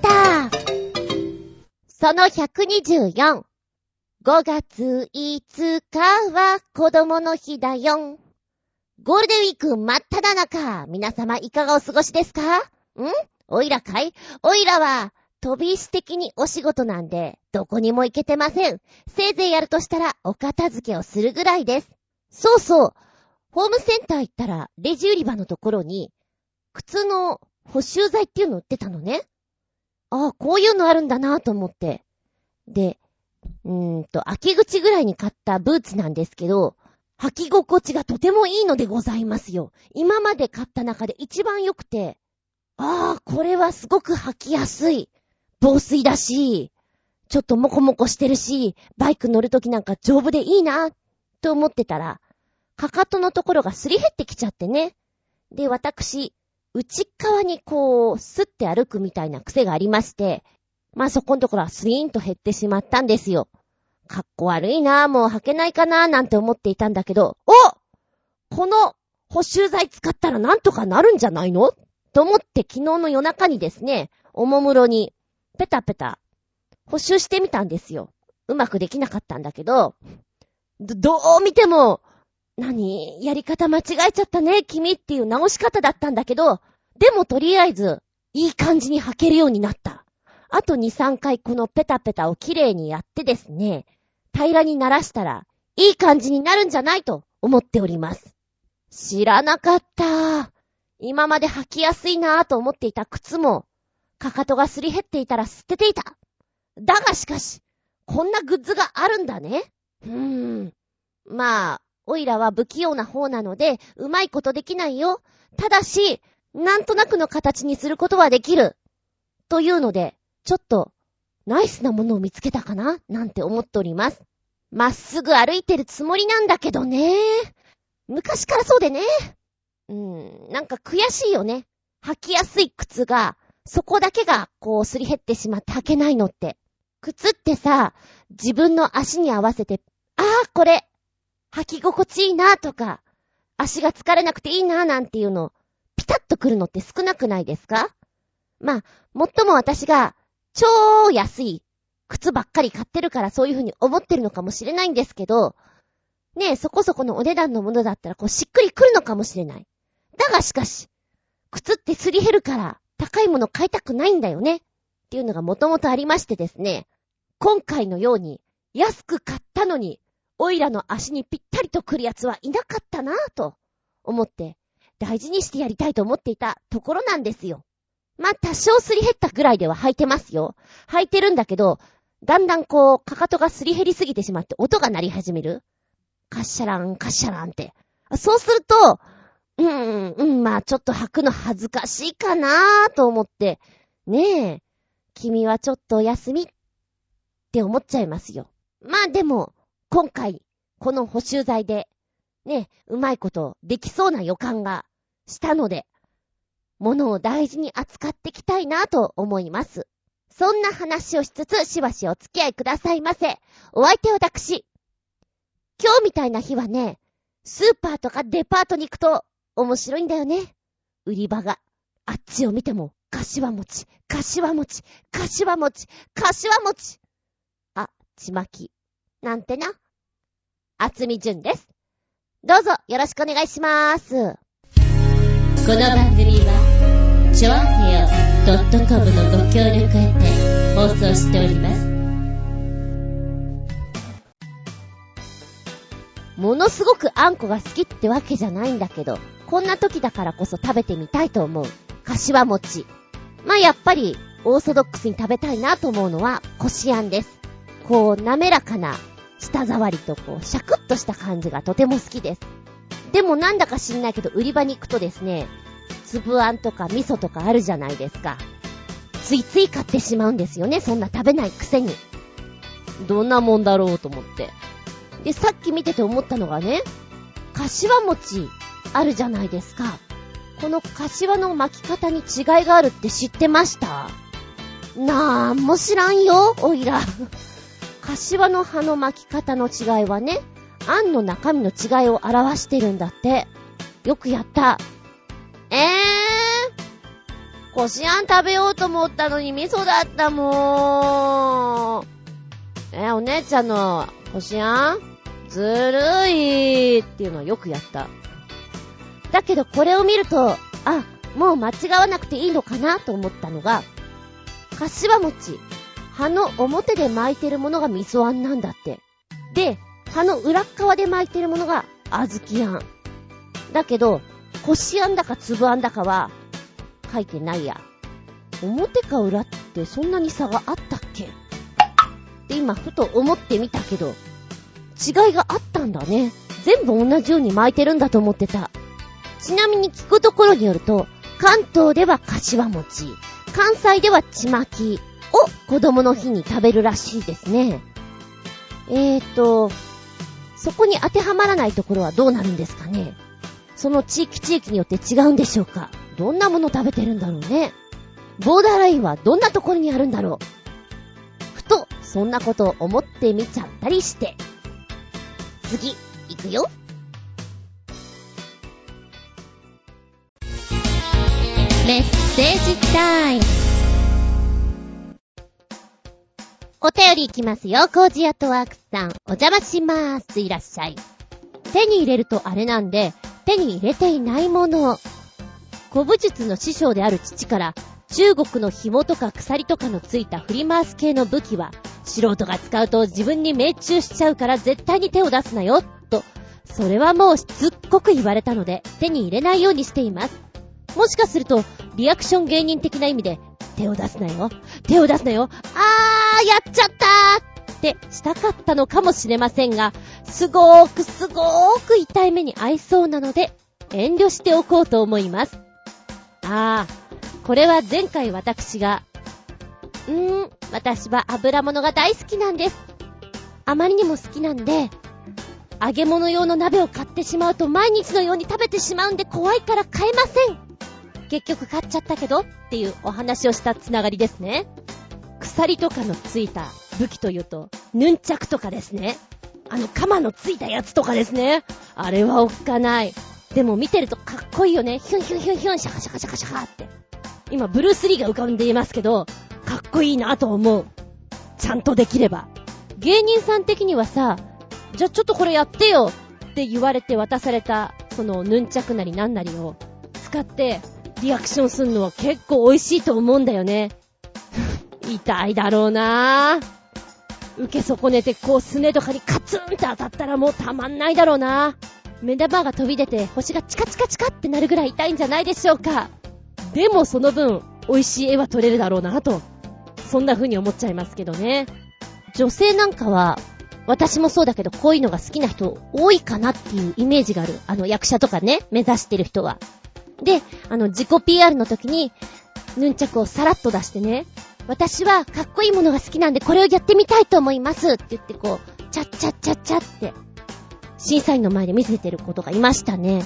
タその124。5月5日は子供の日だよ。ゴールデンウィーク真っ只中。皆様いかがお過ごしですか？ん？おいらかい？おいらは、飛び石的にお仕事なんで、どこにも行けてません。せいぜいやるとしたら、お片付けをするぐらいです。そうそう。ホームセンター行ったら、レジ売り場のところに、靴の補修剤っていうの売ってたのね。ああ、こういうのあるんだなと思って。で、うーんと、秋口ぐらいに買ったブーツなんですけど、履き心地がとてもいいのでございますよ。今まで買った中で一番良くて、ああ、これはすごく履きやすい。防水だし、ちょっとモコモコしてるし、バイク乗るときなんか丈夫でいいな、と思ってたら、かかとのところがすり減ってきちゃってね。で、私、内側にこう、スッて歩くみたいな癖がありまして、まあそこのところはスリーンと減ってしまったんですよ。かっこ悪いなぁもう履けないかなぁなんて思っていたんだけど、おこの補修剤使ったらなんとかなるんじゃないの？と思って昨日の夜中にですね、おもむろにペタペタ補修してみたんですよ。うまくできなかったんだけど、ど、どう見ても何？やり方間違えちゃったね、君っていう直し方だったんだけど、でもとりあえず、いい感じに履けるようになった。あと2、3回このペタペタをきれいにやってですね、平らにならしたら、いい感じになるんじゃないと思っております。知らなかった。今まで履きやすいなぁと思っていた靴も、かかとがすり減っていたら捨てていた。だがしかし、こんなグッズがあるんだね。うーん。まあ、おいらは不器用な方なので、うまいことできないよ。ただし、なんとなくの形にすることはできる。というので、ちょっと、ナイスなものを見つけたかな？なんて思っております。まっすぐ歩いてるつもりなんだけどね。昔からそうでね。うーん、なんか悔しいよね。履きやすい靴が、そこだけが、こう、すり減ってしまって履けないのって。靴ってさ、自分の足に合わせて、ああ、これ、履き心地いいなとか、足が疲れなくていいななんていうの、ピタッとくるのって少なくないですか？まあ、もっとも私が、超安い靴ばっかり買ってるからそういう風に思ってるのかもしれないんですけど、ねえ、そこそこのお値段のものだったらこうしっくりくるのかもしれない。だがしかし、靴ってすり減るから高いもの買いたくないんだよね。っていうのがもともとありましてですね、今回のように安く買ったのにオイラの足にぴったりと来るやつはいなかったなぁと思って大事にしてやりたいと思っていたところなんですよ。まあ、多少すり減ったぐらいでは履いてますよ。履いてるんだけど、だんだんこう、かかとがすり減りすぎてしまって音が鳴り始める。カッシャラン、カッシャランって。そうすると、うん、うん、まあちょっと履くの恥ずかしいかなぁと思って、ねえ、君はちょっとお休みって思っちゃいますよ。まあでも、今回、この補修剤で、ね、うまいことできそうな予感がしたので、物を大事に扱っていきたいなと思います。そんな話をしつつ、しばしお付き合いくださいませ。お相手は私。今日みたいな日はね、スーパーとかデパートに行くと面白いんだよね。売り場が。あっちを見ても、柏餅、柏餅、柏餅、柏餅。あ、ちまき。なんてな？あつみじゅんです。どうぞよろしくお願いしまーす。この番組は、ちょあへよ .com のご協力へて放送しております。ものすごくあんこが好きってわけじゃないんだけど、こんな時だからこそ食べてみたいと思う。柏餅。まあ、やっぱり、オーソドックスに食べたいなと思うのは、こしあんです。こう、滑らかな舌触りとこう、シャクッとした感じがとても好きです。でもなんだか知んないけど、売り場に行くとですね、粒あんとか味噌とかあるじゃないですか。ついつい買ってしまうんですよね、そんな食べないくせに。どんなもんだろうと思って。で、さっき見てて思ったのがね、柏餅あるじゃないですか。この柏の巻き方に違いがあるって知ってました？なんも知らんよ、おいら。柏の葉の巻き方の違いはね、あんの中身の違いを表してるんだって。よくやった。えー。こしあん食べようと思ったのに味噌だったもん。え、お姉ちゃんのこしあんずるいっていうのはよくやった。だけどこれを見ると、あ、もう間違わなくていいのかなと思ったのが、かしわ餅。葉の表で巻いてるものが味噌あんなんだって。で、葉の裏側で巻いてるものが小豆あん。だけど、こしあんだか粒あんだかは書いてないや。表か裏ってそんなに差があったっけ？って今ふと思ってみたけど、違いがあったんだね。全部同じように巻いてるんだと思ってた。ちなみに聞くところによると、関東では柏餅、関西ではちまきを子供の日に食べるらしいですね。えーと、そこに当てはまらないところはどうなるんですかねその地域地域によって違うんでしょうかどんなもの食べてるんだろうねボーダーラインはどんなところにあるんだろうふと、そんなことを思ってみちゃったりして。次、行くよ。メッセージタイム。お便り行きますよ、コージアトワークさん。お邪魔しまーす。いらっしゃい。手に入れるとあれなんで、手に入れていないもの。古武術の師匠である父から、中国の紐とか鎖とかのついた振り回す系の武器は、素人が使うと自分に命中しちゃうから絶対に手を出すなよ、と、それはもうしつっこく言われたので、手に入れないようにしています。もしかすると、リアクション芸人的な意味で、手を出すなよ、手を出すなよ、あー、やっちゃったーってしたかったのかもしれませんが、すごーくすごーく痛い目に合いそうなので、遠慮しておこうと思います。あー、これは前回私がうーん、私は油物が大好きなんです。あまりにも好きなんで、揚げ物用の鍋を買ってしまうと毎日のように食べてしまうんで怖いから買えません。結局買っちゃったけどっていうお話をしたつながりですね。鎖とかのついた武器というと、ヌンチャクとかですね。あの、鎌のついたやつとかですね。あれはおっかない。でも見てるとかっこいいよね。ヒュンヒュンヒュンヒュン、シャカシャカシャカシャカって。今、ブルース・リーが浮かんでいますけど、かっこいいなと思う。ちゃんとできれば。芸人さん的にはさ、じゃあちょっとこれやってよって言われて渡された、そのヌンチャクなりなんなりを使ってリアクションするのは結構美味しいと思うんだよね。痛いだろうなぁ。受け損ねてこうすねとかにカツンって当たったらもうたまんないだろうな目玉が飛び出て星がチカチカチカってなるぐらい痛いんじゃないでしょうか。でもその分、美味しい絵は撮れるだろうなとそんな風に思っちゃいますけどね。女性なんかは、私もそうだけど、こういうのが好きな人多いかなっていうイメージがある。あの、役者とかね、目指してる人は。で、あの、自己 PR の時に、ヌンチャクをさらっと出してね、私はかっこいいものが好きなんでこれをやってみたいと思いますって言ってこう、チャッチャッチャッチャって、審査員の前で見せてることがいましたね。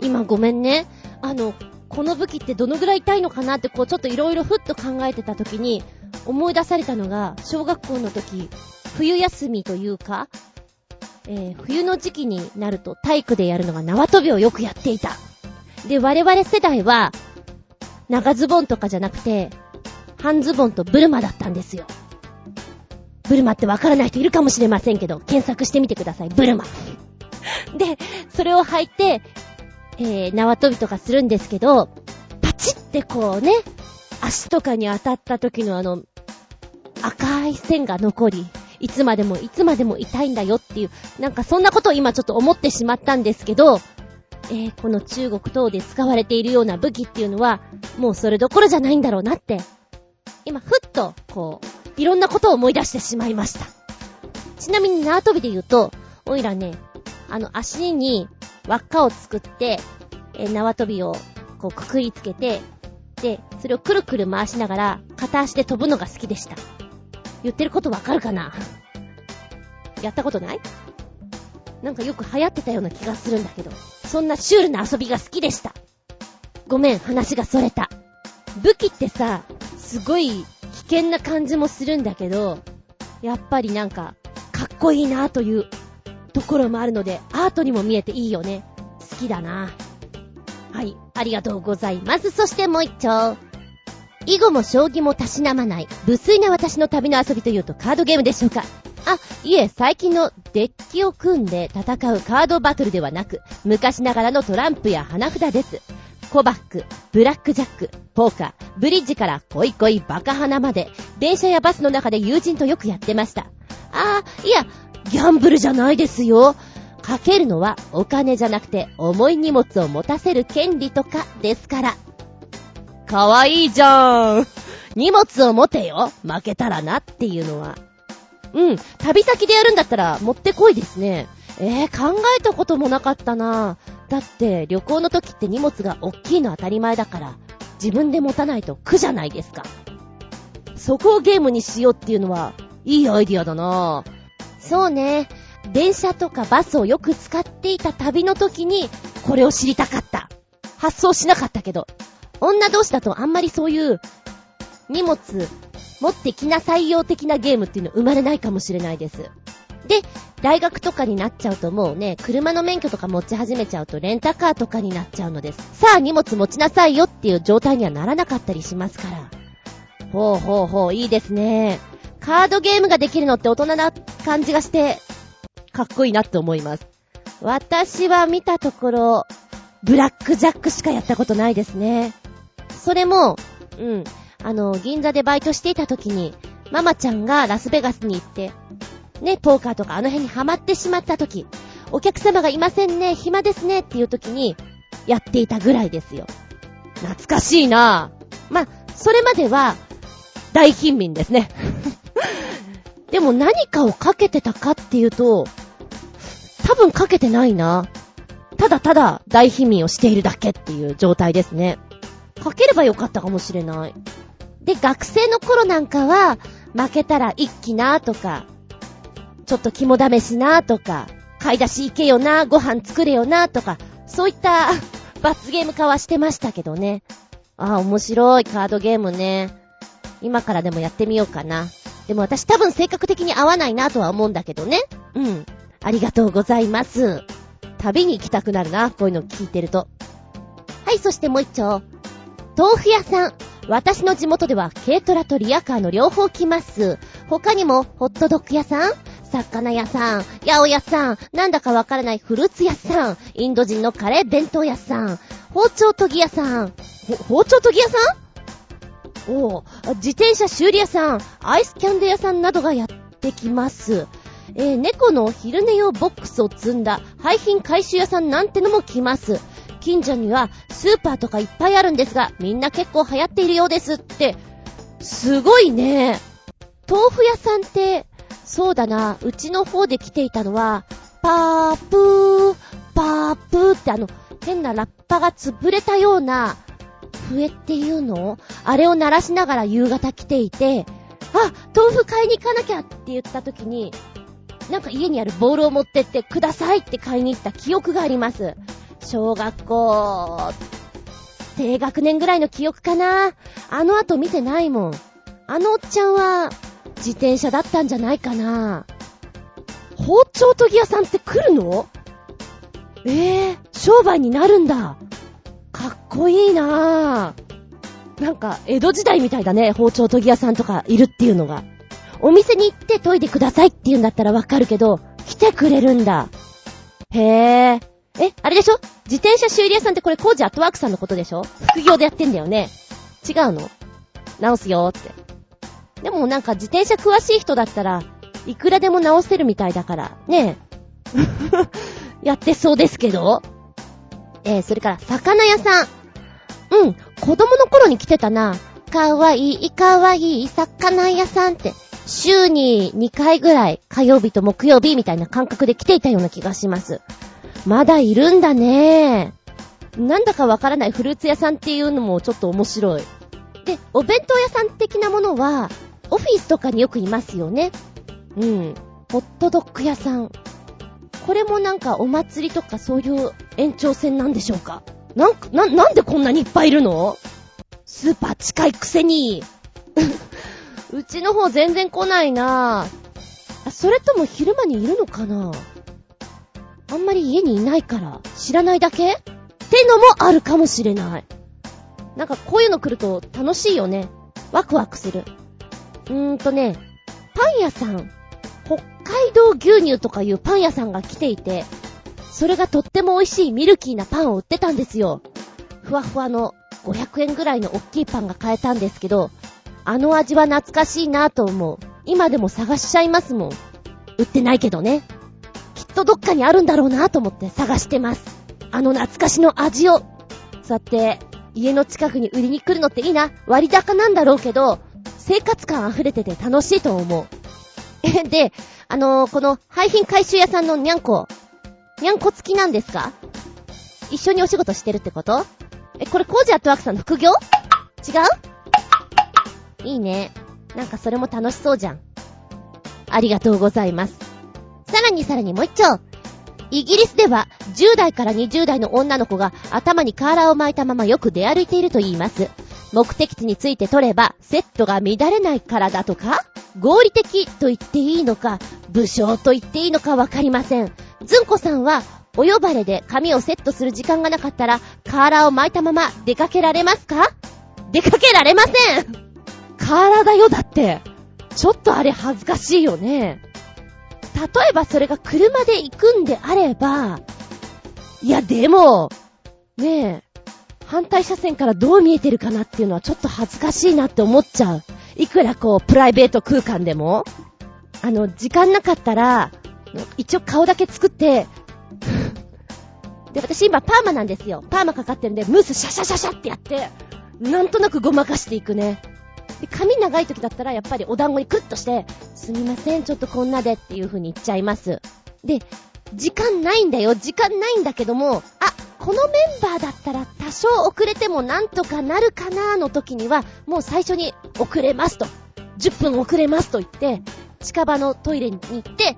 今ごめんね。あの、この武器ってどのぐらい痛いのかなってこうちょっといろいろふっと考えてた時に、思い出されたのが、小学校の時、冬休みというか、えー、冬の時期になると体育でやるのが縄跳びをよくやっていた。で、我々世代は、長ズボンとかじゃなくて、半ズボンとブルマだったんですよ。ブルマってわからない人いるかもしれませんけど、検索してみてください。ブルマ。で、それを履いて、えー、縄跳びとかするんですけど、パチってこうね、足とかに当たった時のあの、赤い線が残り、いつまでもいつまでも痛いんだよっていう、なんかそんなことを今ちょっと思ってしまったんですけど、えー、この中国等で使われているような武器っていうのは、もうそれどころじゃないんだろうなって、今ふっと、こう、いろんなことを思い出してしまいました。ちなみに縄跳びで言うと、おいらね、あの足に輪っかを作って、えー、縄跳びをこうくくりつけて、で、それをくるくる回しながら、片足で飛ぶのが好きでした。言ってることわかるかな？やったことない？なんかよく流行ってたような気がするんだけど、そんなシュールな遊びが好きでした。ごめん、話がそれた。武器ってさ、すごい危険な感じもするんだけど、やっぱりなんか、かっこいいなというところもあるので、アートにも見えていいよね。好きだな。はい、ありがとうございます。そしてもう一丁。囲碁も将棋もたしなまない、無粋な私の旅の遊びというとカードゲームでしょうかあ、いえ、最近のデッキを組んで戦うカードバトルではなく、昔ながらのトランプや花札です。コバック、ブラックジャック、ポーカー、ブリッジから恋恋バカ花まで、電車やバスの中で友人とよくやってました。あー、いや、ギャンブルじゃないですよ。かけるのはお金じゃなくて重い荷物を持たせる権利とかですから。かわいいじゃーん。荷物を持てよ。負けたらなっていうのは。うん。旅先でやるんだったら持ってこいですね。えー、考えたこともなかったな。だって旅行の時って荷物が大きいの当たり前だから、自分で持たないと苦じゃないですか。そこをゲームにしようっていうのは、いいアイディアだな。そうね。電車とかバスをよく使っていた旅の時に、これを知りたかった。発想しなかったけど。女同士だとあんまりそういう荷物持ってきな採用的なゲームっていうの生まれないかもしれないです。で、大学とかになっちゃうともうね、車の免許とか持ち始めちゃうとレンタカーとかになっちゃうのです。さあ荷物持ちなさいよっていう状態にはならなかったりしますから。ほうほうほう、いいですね。カードゲームができるのって大人な感じがして、かっこいいなって思います。私は見たところ、ブラックジャックしかやったことないですね。それも、うん、あの、銀座でバイトしていた時に、ママちゃんがラスベガスに行って、ね、ポーカーとかあの辺にハマってしまった時、お客様がいませんね、暇ですねっていう時に、やっていたぐらいですよ。懐かしいなぁ。まあ、それまでは、大貧民ですね。でも何かをかけてたかっていうと、多分かけてないな。ただただ大貧民をしているだけっていう状態ですね。かければよかったかもしれない。で、学生の頃なんかは、負けたら一気なとか、ちょっと肝試しなとか、買い出し行けよな、ご飯作れよなとか、そういった 罰ゲーム化はしてましたけどね。ああ、面白いカードゲームね。今からでもやってみようかな。でも私多分性格的に合わないなとは思うんだけどね。うん。ありがとうございます。旅に行きたくなるな、こういうの聞いてると。はい、そしてもう一丁。豆腐屋さん。私の地元では軽トラとリアカーの両方来ます。他にも、ホットドッグ屋さん魚屋さん、八百屋さん、なんだかわからないフルーツ屋さん、インド人のカレー弁当屋さん、包丁研ぎ屋さん、包丁研ぎ屋さん？お自転車修理屋さん、アイスキャンデー屋さんなどがやってきます。えー、猫の昼寝用ボックスを積んだ廃品回収屋さんなんてのも来ます。近所にはスーパーとかいっぱいあるんですが、みんな結構流行っているようですって。すごいね。豆腐屋さんって、そうだな、うちの方で来ていたのは、パープー、パープーってあの、変なラッパが潰れたような、笛っていうの？あれを鳴らしながら夕方来ていて、あ、豆腐買いに行かなきゃって言った時に、なんか家にあるボールを持ってってくださいって買いに行った記憶があります。小学校、低学年ぐらいの記憶かな。あの後見てないもん。あのおっちゃんは、自転車だったんじゃないかな。包丁研ぎ屋さんって来るの？ええー、商売になるんだ。かっこいいなぁ。なんか、江戸時代みたいだね、包丁研ぎ屋さんとかいるっていうのが。お店に行って研いでくださいって言うんだったらわかるけど、来てくれるんだ。へえ。え、あれでしょ？自転車修理屋さんってこれ工事アットワークさんのことでしょ？副業でやってんだよね。違うの？直すよーって。でもなんか自転車詳しい人だったら、いくらでも直せるみたいだから、ねえ。やってそうですけど。えー、それから、魚屋さん。うん、子供の頃に来てたな。かわいい、かわいい、魚屋さんって。週に2回ぐらい、火曜日と木曜日みたいな感覚で来ていたような気がします。まだいるんだね。なんだかわからないフルーツ屋さんっていうのもちょっと面白い。で、お弁当屋さん的なものは、オフィスとかによくいますよね。うん。ホットドッグ屋さん。これもなんかお祭りとかそういう延長線なんでしょうかなん、な、なんでこんなにいっぱいいるの？スーパー近いくせに。うちの方全然来ないなぁ。それとも昼間にいるのかな？あんまり家にいないから知らないだけ？ってのもあるかもしれない。なんかこういうの来ると楽しいよね。ワクワクする。うーんとね、パン屋さん、北海道牛乳とかいうパン屋さんが来ていて、それがとっても美味しいミルキーなパンを売ってたんですよ。ふわふわの500円ぐらいの大きいパンが買えたんですけど、あの味は懐かしいなぁと思う。今でも探しちゃいますもん。売ってないけどね。きっとどっかにあるんだろうなと思って探してます。あの懐かしの味を。さて、家の近くに売りに来るのっていいな。割高なんだろうけど、生活感溢れてて楽しいと思う。え、で、あのー、この廃品回収屋さんのにゃんこ、にゃんこ付きなんですか？一緒にお仕事してるってこと？え、これコージアットワークさんの副業？違う？いいね。なんかそれも楽しそうじゃん。ありがとうございます。さらにさらにもう一丁。イギリスでは10代から20代の女の子が頭にカーラーを巻いたままよく出歩いていると言います。目的地について取ればセットが乱れないからだとか合理的と言っていいのか、武将と言っていいのかわかりません。ずんこさんはお呼ばれで髪をセットする時間がなかったら、カーラーを巻いたまま出かけられますか？出かけられませんカーラーだよ、だって。ちょっとあれ恥ずかしいよね。例えばそれが車で行くんであれば、いやでも、ねえ、反対車線からどう見えてるかなっていうのはちょっと恥ずかしいなって思っちゃう。いくらこう、プライベート空間でも。あの、時間なかったら、一応顔だけ作って、で、私今パーマなんですよ。パーマかかってるんで、ムースシャシャシャシャってやって、なんとなくごまかしていくね。で、髪長い時だったらやっぱりお団子にクッとして、すみません、ちょっとこんなでっていう風に言っちゃいます。で、時間ないんだよ、時間ないんだけども、あ、このメンバーだったら多少遅れてもなんとかなるかなの時には、もう最初に遅れますと。10分遅れますと言って、近場のトイレに行って、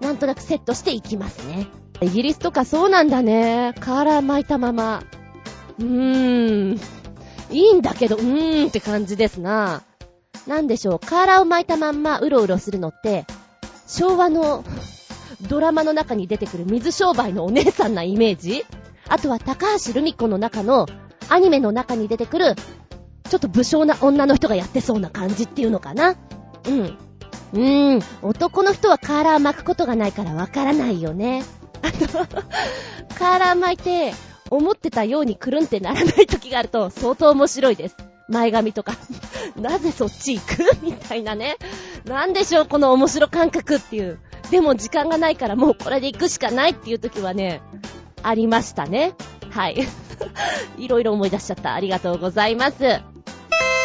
なんとなくセットしていきますね。イギリスとかそうなんだね。カーラー巻いたまま。うーん。いいんだけど、うーんって感じですな。なんでしょう、カーラーを巻いたまんまうろうろするのって、昭和のドラマの中に出てくる水商売のお姉さんなイメージ？あとは高橋留美子の中のアニメの中に出てくる、ちょっと武将な女の人がやってそうな感じっていうのかな？うん。うーん、男の人はカーラー巻くことがないからわからないよね。あの、カーラー巻いて、思ってたようにくるんってならない時があると 相当面白いです。前髪とか。なぜそっち行く？みたいなね。なんでしょう、この面白感覚っていう。でも時間がないからもうこれで行くしかないっていう時はね、ありましたね。はい。いろいろ思い出しちゃった。ありがとうございます。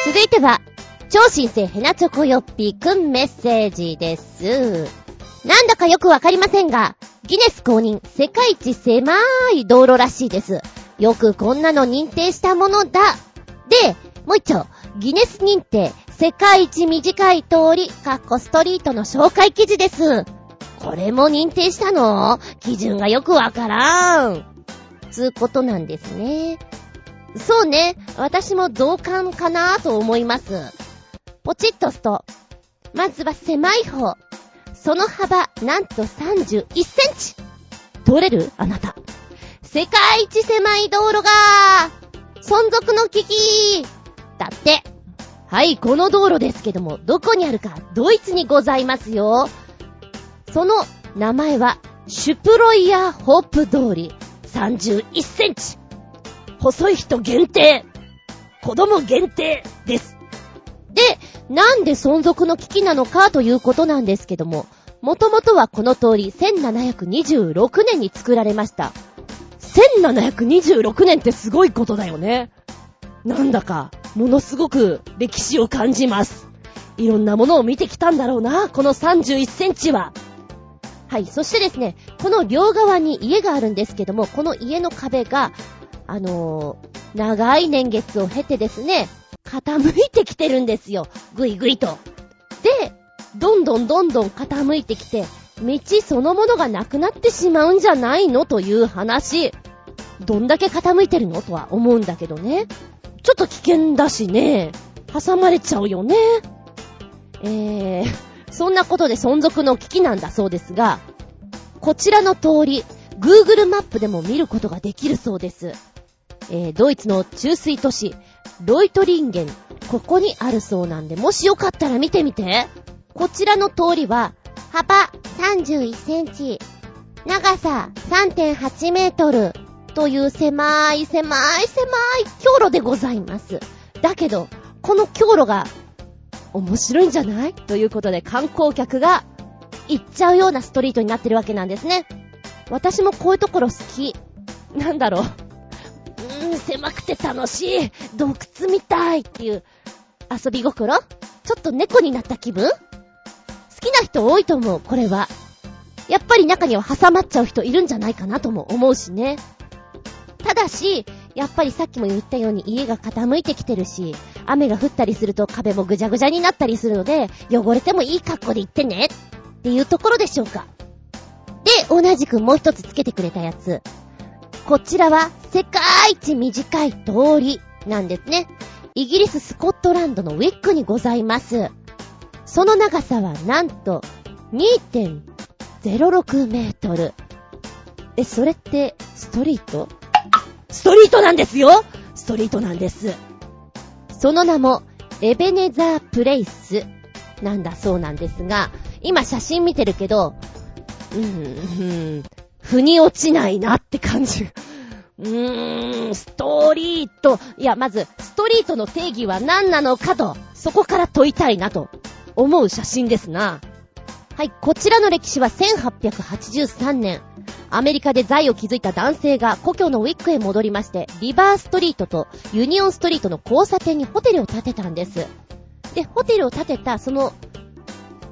続いては、超新星ヘナチョコヨッピーくんメッセージです。なんだかよくわかりませんが、ギネス公認世界一狭い道路らしいです。よくこんなの認定したものだ。で、もう一丁、ギネス認定世界一短い通り、カッコストリートの紹介記事です。これも認定したの？基準がよくわからん。つうことなんですね。そうね、私も同感かなと思います。ポチッと押すと、まずは狭い方。その幅、なんと31センチ。通れる？あなた。世界一狭い道路が、存続の危機だって。はい、この道路ですけども、どこにあるか、ドイツにございますよ。その名前は、シュプロイヤーホープ通り、31センチ。細い人限定。子供限定です。で、なんで存続の危機なのかということなんですけども、もともとはこの通り1726年に作られました。1726年ってすごいことだよね。なんだか、ものすごく歴史を感じます。いろんなものを見てきたんだろうな、この31センチは。はい、そしてですね、この両側に家があるんですけども、この家の壁が、あのー、長い年月を経てですね、傾いてきてるんですよ。ぐいぐいと。で、どんどんどんどん傾いてきて、道そのものがなくなってしまうんじゃないのという話。どんだけ傾いてるのとは思うんだけどね。ちょっと危険だしね。挟まれちゃうよね。えー、そんなことで存続の危機なんだそうですが、こちらの通り、Google マップでも見ることができるそうです。えー、ドイツの中水都市、ロイトリンゲン、ここにあるそうなんで、もしよかったら見てみて。こちらの通りは、幅31センチ、長さ3.8メートルという狭い狭い狭い強路でございます。だけど、この強路が面白いんじゃない？ということで観光客が行っちゃうようなストリートになってるわけなんですね。私もこういうところ好き。なんだろう。うん、狭くて楽しい。洞窟みたいっていう遊び心？ちょっと猫になった気分？好きな人多いと思う、これは。やっぱり中には挟まっちゃう人いるんじゃないかなとも思うしね。ただし、やっぱりさっきも言ったように家が傾いてきてるし、雨が降ったりすると壁もぐじゃぐじゃになったりするので、汚れてもいい格好で行ってねっていうところでしょうか。で、同じくもう一つつけてくれたやつ。こちらは世界一短い通りなんですね。イギリス・スコットランドのウィックにございます。その長さはなんと2.06メートル。え、それってストリート？ストリートなんですよストリートなんです。その名も、エベネザープレイスなんだそうなんですが、今写真見てるけど、うーん、腑に落ちないなって感じ。うーん、ストリート。いや、まず、ストリートの定義は何なのかと、そこから問いたいなと、思う写真ですな。はい、こちらの歴史は1883年。アメリカで財を築いた男性が故郷のウィックへ戻りまして、リバーストリートとユニオンストリートの交差点にホテルを建てたんです。で、ホテルを建てたその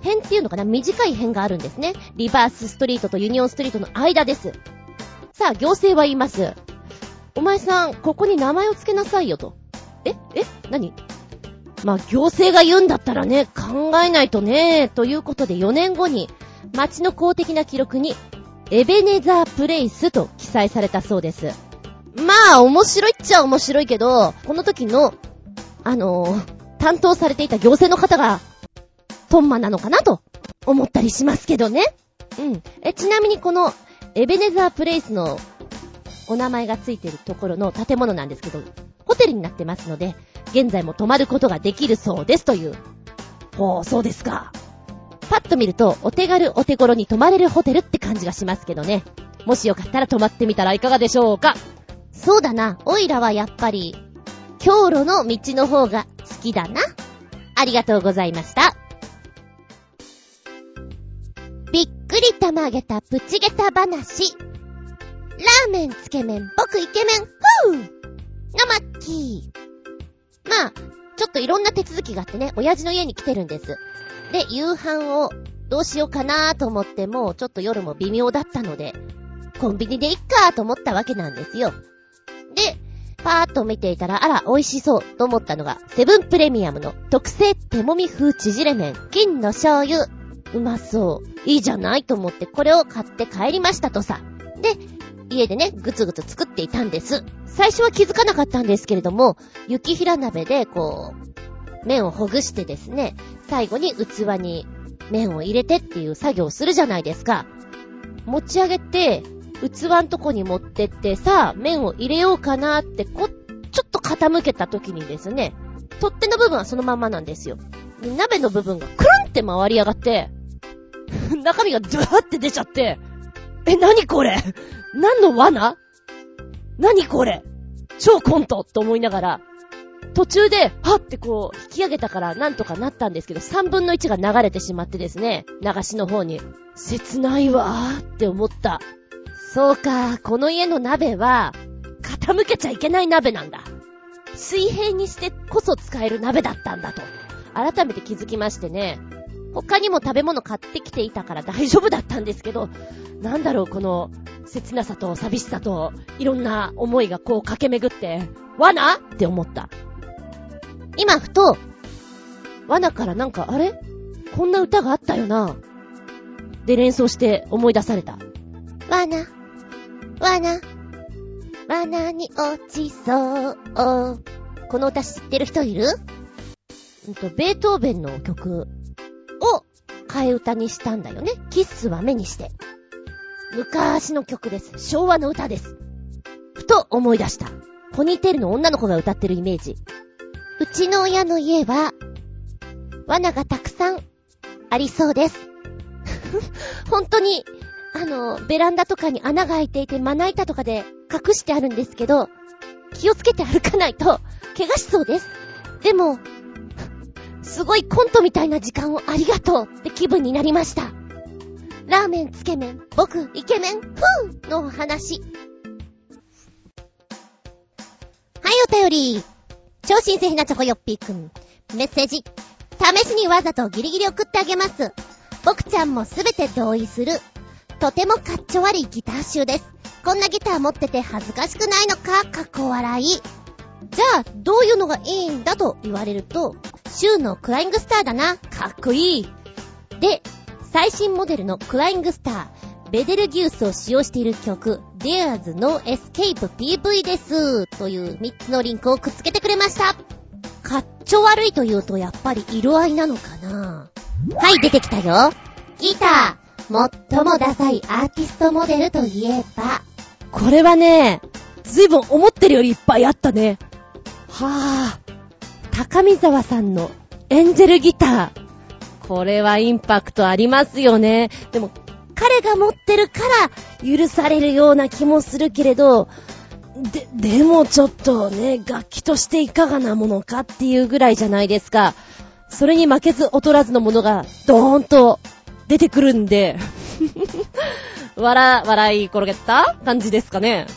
辺っていうのかな？短い辺があるんですね。リバースストリートとユニオンストリートの間です。さあ、行政は言います。お前さん、ここに名前を付けなさいよと。え？え？何？まあ、行政が言うんだったらね、考えないとね、ということで4年後に、町の公的な記録に、エベネザープレイスと記載されたそうです。まあ、面白いっちゃ面白いけど、この時の、あのー、担当されていた行政の方が、トンマなのかなと思ったりしますけどね。うん。え、ちなみにこの、エベネザープレイスのお名前がついてるところの建物なんですけど、ホテルになってますので、現在も泊まることができるそうですという。ほう、そうですか。パッと見ると、お手軽お手頃に泊まれるホテルって感じがしますけどね。もしよかったら泊まってみたらいかがでしょうか。そうだな、オイラはやっぱり、京路の道の方が好きだな。ありがとうございました。くりたまげたプチゲタ話。ラーメン、つけ麺、僕イケメン、ふぅのまっきー。まあ、ちょっといろんな手続きがあってね、親父の家に来てるんです。で、夕飯をどうしようかなーと思っても、ちょっと夜も微妙だったので、コンビニでいっかーと思ったわけなんですよ。で、パーッと見ていたら、あら、美味しそうと思ったのが、セブンプレミアムの特製手もみ風縮れ麺、金の醤油。うまそう。いいじゃないと思ってこれを買って帰りましたとさ。で、家でね、ぐつぐつ作っていたんです。最初は気づかなかったんですけれども、雪平鍋でこう、麺をほぐしてですね、最後に器に麺を入れてっていう作業をするじゃないですか。持ち上げて、器んとこに持ってって、さ、麺を入れようかなってこ、ちょっと傾けた時にですね、取っ手の部分はそのままなんですよ。鍋の部分がクルンって回り上がって、中身がドゥーって出ちゃって、え、なにこれ？何の罠？何これ？超コントと思いながら、途中で、はってこう、引き上げたからなんとかなったんですけど、3分の1が流れてしまってですね、流しの方に。切ないわーって思った。そうか、この家の鍋は、傾けちゃいけない鍋なんだ。水平にしてこそ使える鍋だったんだと。改めて気づきましてね。他にも食べ物買ってきていたから大丈夫だったんですけど、なんだろう、この、切なさと寂しさと、いろんな思いがこう駆け巡って、罠？って思った。今ふと、罠からなんか、あれ？こんな歌があったよな。で連想して思い出された。罠、罠、罠に落ちそう。この歌知ってる人いる？うんと、ベートーベンの曲を替え歌にしたんだよね。キッスは目にして。昔の曲です。昭和の歌です。ふと思い出した。ポニーテールの女の子が歌ってるイメージ。うちの親の家は、罠がたくさんありそうです。本当に、あの、ベランダとかに穴が開いていて、まな板とかで隠してあるんですけど、気をつけて歩かないと、怪我しそうです。でも、すごいコントみたいな時間をありがとうって気分になりました。ラーメン、つけ麺、僕、イケメン、ふーのお話。はい、お便り。超新鮮なチョコヨッピーくん。メッセージ。試しにわざとギリギリ送ってあげます。僕ちゃんもすべて同意する。とてもかっちょ悪いギター集です。こんなギター持ってて恥ずかしくないのか、かっこ笑い。じゃあ、どういうのがいいんだと言われると、週のクライングスターだな。かっこいい。で、最新モデルのクライングスター、ベデルギウスを使用している曲、There's No Escape PV です。という3つのリンクをくっつけてくれました。かっちょ悪いというとやっぱり色合いなのかなはい、出てきたよ。ギター、最もダサいアーティストモデルといえば。これはね、ずいぶん思ってるよりいっぱいあったね。はぁ。高見沢さんのエンジェルギター。これはインパクトありますよね。でも、彼が持ってるから許されるような気もするけれど、で、でもちょっとね、楽器としていかがなものかっていうぐらいじゃないですか。それに負けず劣らずのものがドーンと出てくるんで笑、笑い転げた感じですかね。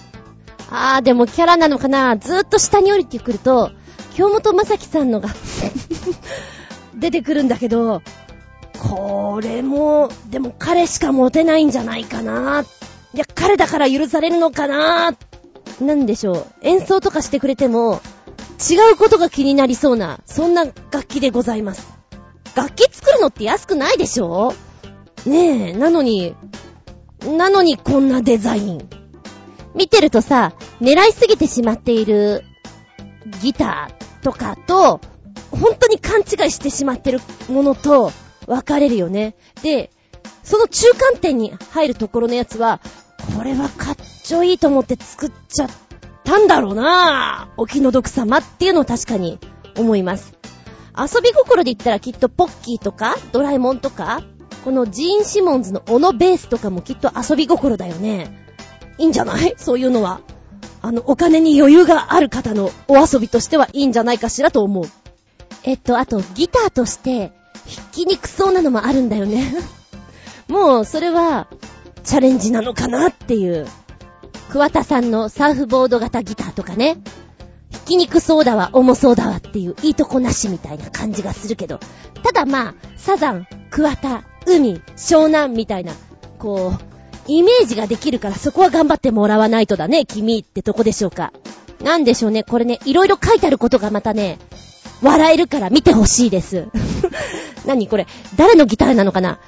あー、でもキャラなのかなずーっと下に降りてくると、京本正樹さんのが 出てくるんだけど、これも、でも彼しか持てないんじゃないかな。いや、彼だから許されるのかな。なんでしょう。演奏とかしてくれても、違うことが気になりそうな、そんな楽器でございます。楽器作るのって安くないでしょ？ねえ、なのに、なのにこんなデザイン。見てるとさ、狙いすぎてしまっているギターとかと、本当に勘違いしてしまってるものと分かれるよね。で、その中間点に入るところのやつは、これはかっちょいいと思って作っちゃったんだろうなぁお気の毒様っていうのを確かに思います。遊び心で言ったらきっとポッキーとかドラえもんとか、このジーン・シモンズのオノベースとかもきっと遊び心だよね。いいんじゃない？そういうのは。あの、お金に余裕がある方のお遊びとしてはいいんじゃないかしらと思う。えっと、あと、ギターとして、弾きにくそうなのもあるんだよね。もう、それは、チャレンジなのかなっていう。桑田さんのサーフボード型ギターとかね。弾きにくそうだわ、重そうだわっていう、いいとこなしみたいな感じがするけど。ただまあ、サザン、桑田、海、湘南みたいな、こう、イメージができるからそこは頑張ってもらわないとだね、君ってとこでしょうか。なんでしょうね、これね、いろいろ書いてあることがまたね、笑えるから見てほしいです。何これ、誰のギターなのかな？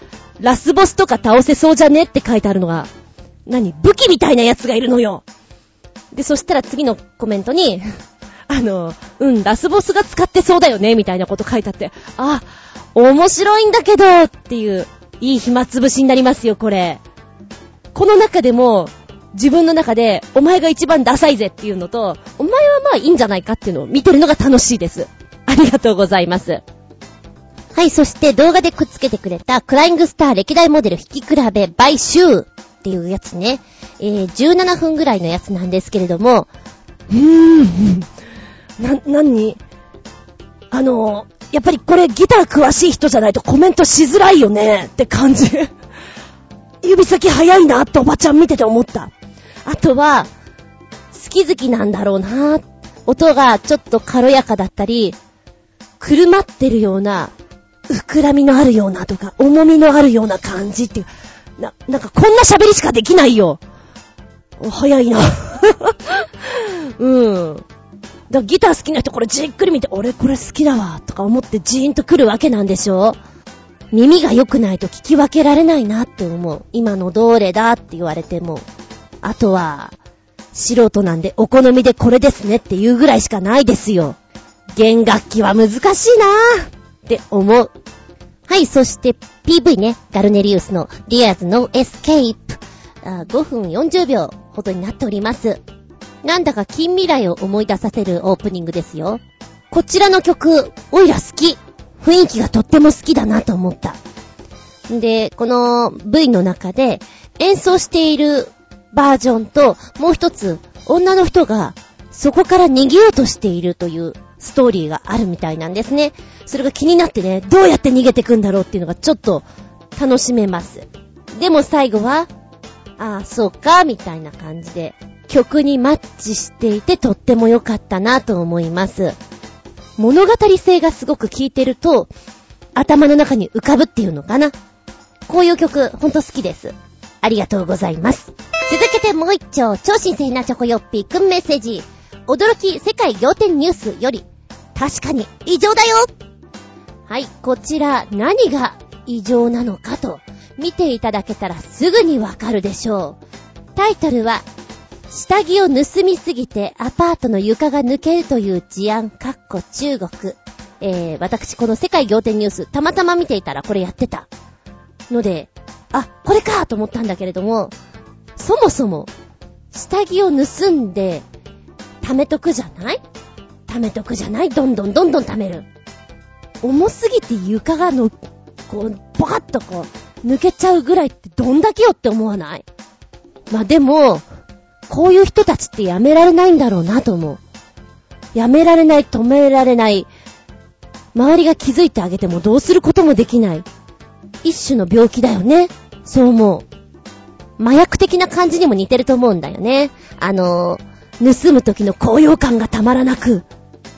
ラスボスとか倒せそうじゃね？って書いてあるのが、何武器みたいなやつがいるのよ。で、そしたら次のコメントに、あの、うん、ラスボスが使ってそうだよね、みたいなこと書いてあって、あ、面白いんだけどっていう、いい暇つぶしになりますよ、これ。この中でも、自分の中で、お前が一番ダサいぜっていうのと、お前はまあいいんじゃないかっていうのを見てるのが楽しいです。ありがとうございます。はい、そして動画でくっつけてくれた、クライングスター歴代モデル引き比べ、買収っていうやつね。えー、17分ぐらいのやつなんですけれども、うーん、な、なにあの、やっぱりこれギター詳しい人じゃないとコメントしづらいよねって感じ。指先早いなっておばちゃん見てて思った。あとは、好き好きなんだろうな。音がちょっと軽やかだったり、くるまってるような、膨らみのあるようなとか、重みのあるような感じっていう。な、なんかこんな喋りしかできないよ。早いな。うん。だギター好きな人これじっくり見て、俺これ好きだわ、とか思ってジーンと来るわけなんでしょ？耳が良くないと聞き分けられないなって思う。今のどれだって言われても。あとは、素人なんでお好みでこれですねっていうぐらいしかないですよ。弦楽器は難しいなぁって思う。はい、そして PV ね、ガルネリウスの Dears No Escape。5分40秒ほどになっております。なんだか近未来を思い出させるオープニングですよ。こちらの曲、おいら好き。雰囲気がとっても好きだなと思った。で、この V の中で演奏しているバージョンと、もう一つ、女の人がそこから逃げようとしているというストーリーがあるみたいなんですね。それが気になってね、どうやって逃げてくんだろうっていうのがちょっと楽しめます。でも最後は、ああ、そうか、みたいな感じで、曲にマッチしていてとっても良かったなと思います。物語性がすごく効いてると、頭の中に浮かぶっていうのかな。こういう曲、ほんと好きです。ありがとうございます。続けてもう一丁、超新鮮なチョコヨッピーくんメッセージ。驚き世界仰天ニュースより、確かに異常だよはい、こちら何が異常なのかと見ていただけたらすぐにわかるでしょう。タイトルは、下着を盗みすぎてアパートの床が抜けるという事案、かっこ中国。えー、私この世界仰天ニュース、たまたま見ていたらこれやってた。ので、あ、これかと思ったんだけれども、そもそも、下着を盗んで、貯めとくじゃない？貯めとくじゃない？どんどんどんどん貯める。重すぎて床がの、こう、ボカッとこう、抜けちゃうぐらいってどんだけよって思わない？まあでも、こういう人たちってやめられないんだろうなと思う。やめられない、止められない。周りが気づいてあげてもどうすることもできない。一種の病気だよね。そう思う。麻薬的な感じにも似てると思うんだよね。あの、盗む時の高揚感がたまらなく。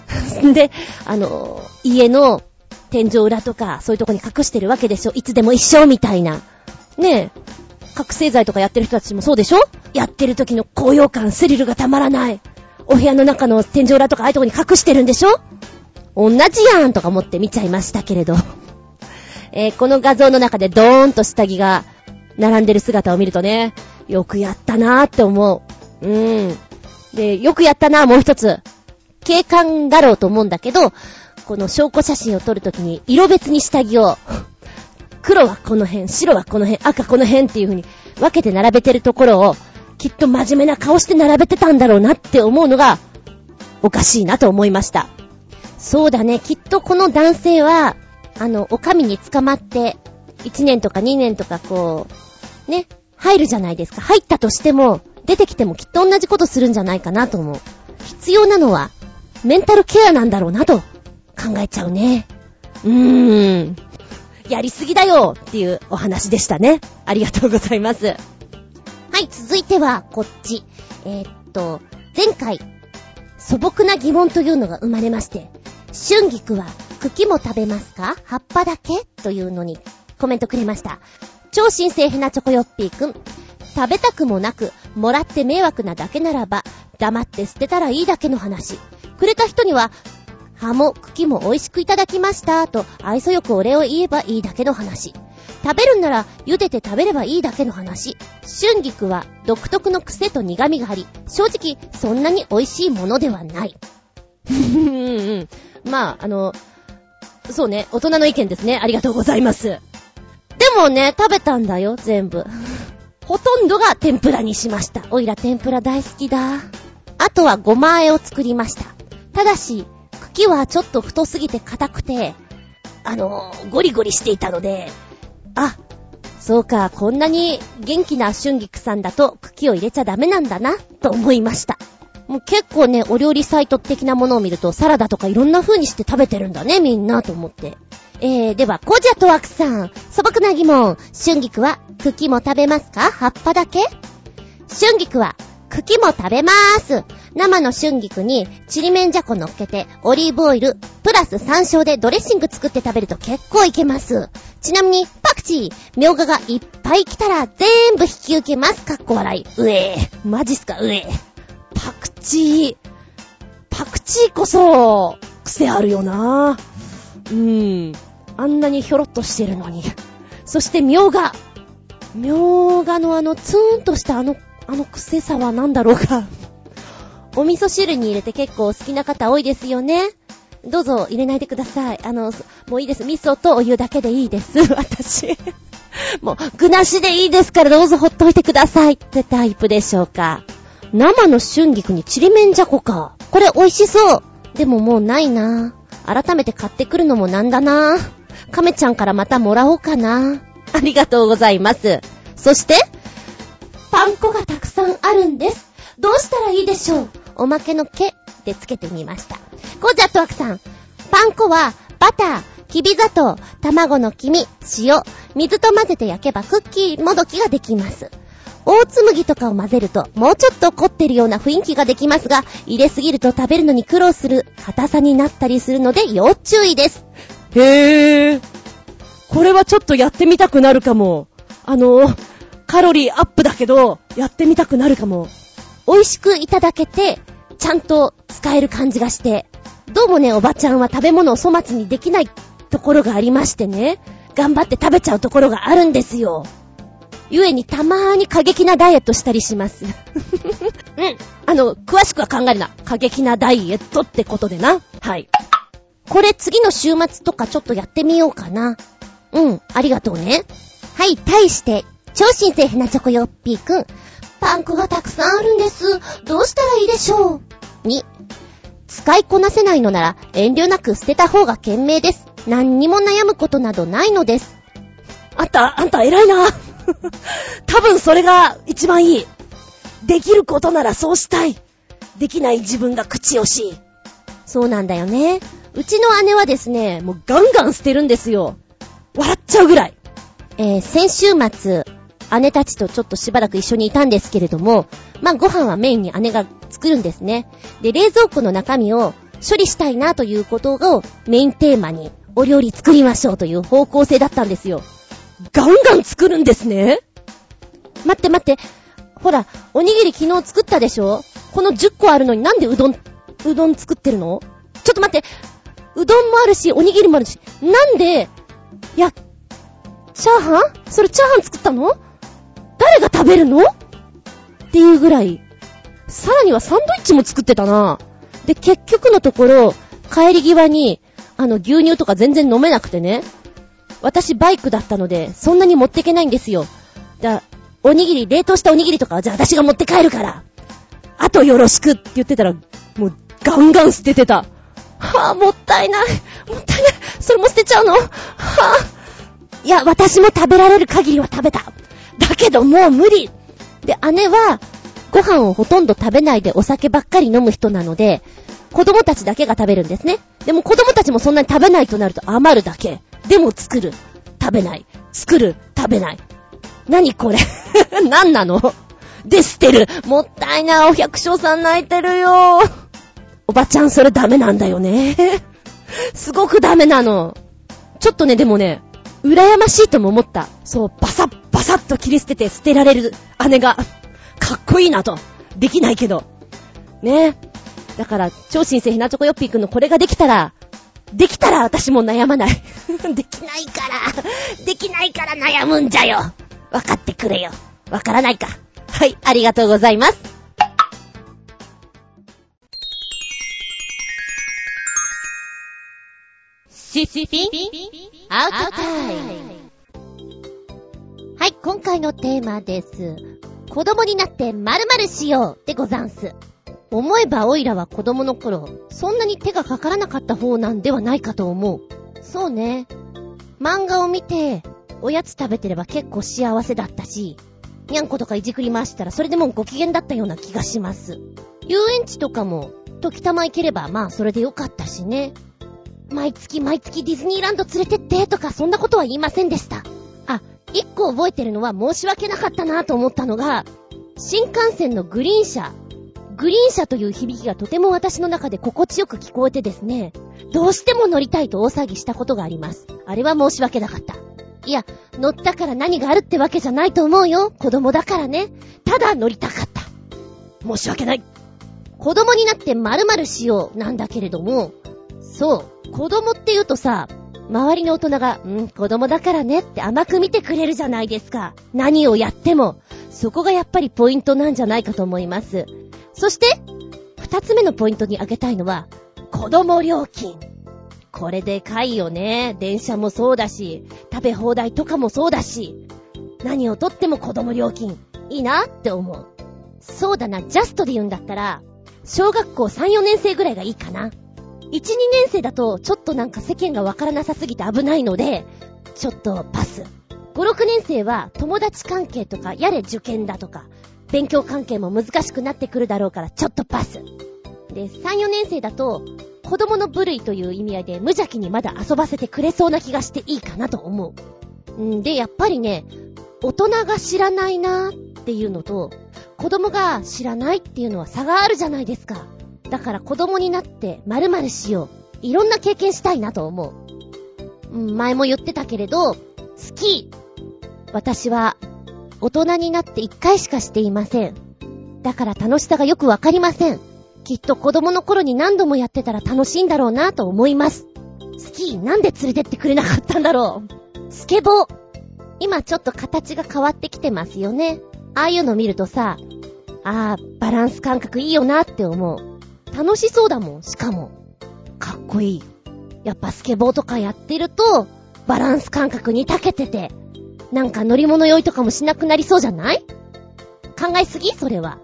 で、あの、家の天井裏とか、そういうとこに隠してるわけでしょ。いつでも一緒みたいな。ねえ。覚醒剤とかやってる人たちもそうでしょ？やってる時の高揚感、スリルがたまらない。お部屋の中の天井裏とかああいうとこに隠してるんでしょ？同じやんとか思って見ちゃいましたけれど。えー、この画像の中でドーンと下着が並んでる姿を見るとね、よくやったなーって思う。うん。で、よくやったなー、もう一つ。警官だろうと思うんだけど、この証拠写真を撮るときに、色別に下着を、黒はこの辺、白はこの辺、赤この辺っていう風に分けて並べてるところを、きっと真面目な顔して並べてたんだろうなって思うのが、おかしいなと思いました。そうだね、きっとこの男性は、あの、お上に捕まって、1年とか2年とかこう、ね、入るじゃないですか。入ったとしても、出てきてもきっと同じことするんじゃないかなと思う。必要なのは、メンタルケアなんだろうなと考えちゃうね。うーん。やりすぎだよっていうお話でしたね。ありがとうございます。はい、続いてはこっち。えー、っと、前回、素朴な疑問というのが生まれまして、春菊は茎も食べますか？葉っぱだけ？というのにコメントくれました。超新星ヘナチョコヨッピーくん。食べたくもなく、もらって迷惑なだけならば、黙って捨てたらいいだけの話。くれた人には、葉も茎も美味しくいただきました、と愛想よくお礼を言えばいいだけの話。食べるんなら茹でて食べればいいだけの話。春菊は独特の癖と苦味があり、正直そんなに美味しいものではない。まあ、あの、そうね、大人の意見ですね。ありがとうございます。でもね、食べたんだよ、全部。ほとんどが天ぷらにしました。おいら天ぷら大好きだ。あとはごま和えを作りました。ただし、茎はちょっと太すぎて硬くて、あのゴリゴリしていたので、あ、そうか、こんなに元気な春菊さんだと茎を入れちゃダメなんだな、と思いました。もう結構ね、お料理サイト的なものを見ると、サラダとかいろんな風にして食べてるんだね、みんな、と思って。えー、では、コジャトワクさん。素朴な疑問。春菊は茎も食べますか？葉っぱだけ？春菊は茎も食べまーす。生の春菊にちりめんじゃこ乗っけて、オリーブオイル、プラス山椒でドレッシング作って食べると結構いけます。ちなみに、パクチー、みょうががいっぱい来たら全部引き受けます。かっこ笑い。うえー。マジっすか？うえー。パクチー。パクチーこそ、癖あるよなうーん。あんなにひょろっとしてるのに。そして、みょうが。みょうがのあの、ツーンとしたあの、あの癖さは何だろうか。お味噌汁に入れて結構好きな方多いですよね。どうぞ入れないでください。あの、もういいです。味噌とお湯だけでいいです。私。もう、具なしでいいですからどうぞほっといてくださいってタイプでしょうか。生の春菊にちりめんじゃこか。これ美味しそう。でももうないな。改めて買ってくるのもなんだな。亀ちゃんからまたもらおうかな。ありがとうございます。そして、パン粉がたくさんあるんです。どうしたらいいでしょうおまけの毛でつけてみました。ゴージャットワークさん。パン粉は、バター、きび砂糖、卵の黄身、塩、水と混ぜて焼けばクッキーもどきができます。大つ麦とかを混ぜると、もうちょっと凝ってるような雰囲気ができますが、入れすぎると食べるのに苦労する硬さになったりするので要注意です。へー。これはちょっとやってみたくなるかも。あの、カロリーアップだけど、やってみたくなるかも。美味しくいただけて、ちゃんと使える感じがして。どうもね、おばちゃんは食べ物を粗末にできないところがありましてね。頑張って食べちゃうところがあるんですよ。ゆえにたまーに過激なダイエットしたりします。うん。あの、詳しくは考えるな。過激なダイエットってことでな。はい。これ次の週末とかちょっとやってみようかな。うん、ありがとうね。はい、対して、超新星ヘナチョコヨッピーくん。パン粉がたくさんあるんです。どうしたらいいでしょう ?2、使いこなせないのなら遠慮なく捨てた方が賢明です。何にも悩むことなどないのです。あんた、あんた偉いな。多分それが一番いい。できることならそうしたい。できない自分が口惜しい。そうなんだよね。うちの姉はですね、もうガンガン捨てるんですよ。笑っちゃうぐらい。えー、先週末、姉たちとちょっとしばらく一緒にいたんですけれども、まあご飯はメインに姉が作るんですね。で、冷蔵庫の中身を処理したいなということをメインテーマにお料理作りましょうという方向性だったんですよ。ガンガン作るんですね。待って待って。ほら、おにぎり昨日作ったでしょ？この10個あるのになんでうどん、うどん作ってるの？ちょっと待って。うどんもあるし、おにぎりもあるし。なんで、いや、チャーハン？それチャーハン作ったの？誰が食べるの？っていうぐらい。さらにはサンドイッチも作ってたな。で、結局のところ、帰り際に、あの、牛乳とか全然飲めなくてね。私バイクだったので、そんなに持ってけないんですよ。だ、おにぎり、冷凍したおにぎりとかじゃあ私が持って帰るから。あとよろしくって言ってたら、もうガンガン捨ててた。はぁ、もったいない。もったいない。それも捨てちゃうの？はぁ。いや、私も食べられる限りは食べた。けどもう無理。で、姉は、ご飯をほとんど食べないでお酒ばっかり飲む人なので、子供たちだけが食べるんですね。でも子供たちもそんなに食べないとなると余るだけ。でも作る。食べない。作る。食べない。何これ？何なの？で捨てる。もったいな。お百姓さん泣いてるよ。おばちゃんそれダメなんだよね。すごくダメなの。ちょっとね、でもね、羨ましいとも思った。そう、バサッバサッと切り捨てて捨てられる姉が、かっこいいなと。できないけど。ね。だから、超新星ひなチョコヨッピーくんのこれができたら、できたら私も悩まない。できないから、できないから悩むんじゃよ。わかってくれよ。わからないか。はい、ありがとうございます。シシピンアウトタイムはい、今回のテーマです。子供になって〇〇しようでござんす。思えばオイラは子供の頃、そんなに手がかからなかった方なんではないかと思う。そうね。漫画を見て、おやつ食べてれば結構幸せだったし、にゃんことかいじくり回したらそれでもうご機嫌だったような気がします。遊園地とかも、時たま行ければまあそれでよかったしね。毎月毎月ディズニーランド連れてってとかそんなことは言いませんでした。あ、一個覚えてるのは申し訳なかったなと思ったのが、新幹線のグリーン車。グリーン車という響きがとても私の中で心地よく聞こえてですね、どうしても乗りたいと大騒ぎしたことがあります。あれは申し訳なかった。いや、乗ったから何があるってわけじゃないと思うよ。子供だからね。ただ乗りたかった。申し訳ない。子供になって〇〇しようなんだけれども、そう、子供って言うとさ、周りの大人が、うん、子供だからねって甘く見てくれるじゃないですか。何をやっても。そこがやっぱりポイントなんじゃないかと思います。そして、二つ目のポイントに挙げたいのは、子供料金。これでかいよね。電車もそうだし、食べ放題とかもそうだし、何をとっても子供料金、いいなって思う。そうだな、ジャストで言うんだったら、小学校3、4年生ぐらいがいいかな。1、2年生だと、ちょっとなんか世間がわからなさすぎて危ないので、ちょっとパス。5、6年生は友達関係とか、やれ受験だとか、勉強関係も難しくなってくるだろうからちょっとパス。で、3、4年生だと、子供の部類という意味合いで無邪気にまだ遊ばせてくれそうな気がしていいかなと思う。んで、やっぱりね、大人が知らないなーっていうのと、子供が知らないっていうのは差があるじゃないですか。だから子供になって〇〇しよう。いろんな経験したいなと思う。うん、前も言ってたけれど、好き。私は、大人になって一回しかしていません。だから楽しさがよくわかりません。きっと子供の頃に何度もやってたら楽しいんだろうなと思います。スキーなんで連れてってくれなかったんだろう。スケボー。今ちょっと形が変わってきてますよね。ああいうの見るとさ、ああ、バランス感覚いいよなって思う。楽しそうだもん、しかも。かっこいい。やっぱスケボーとかやってると、バランス感覚に長けてて、なんか乗り物酔いとかもしなくなりそうじゃない？考えすぎ？それは。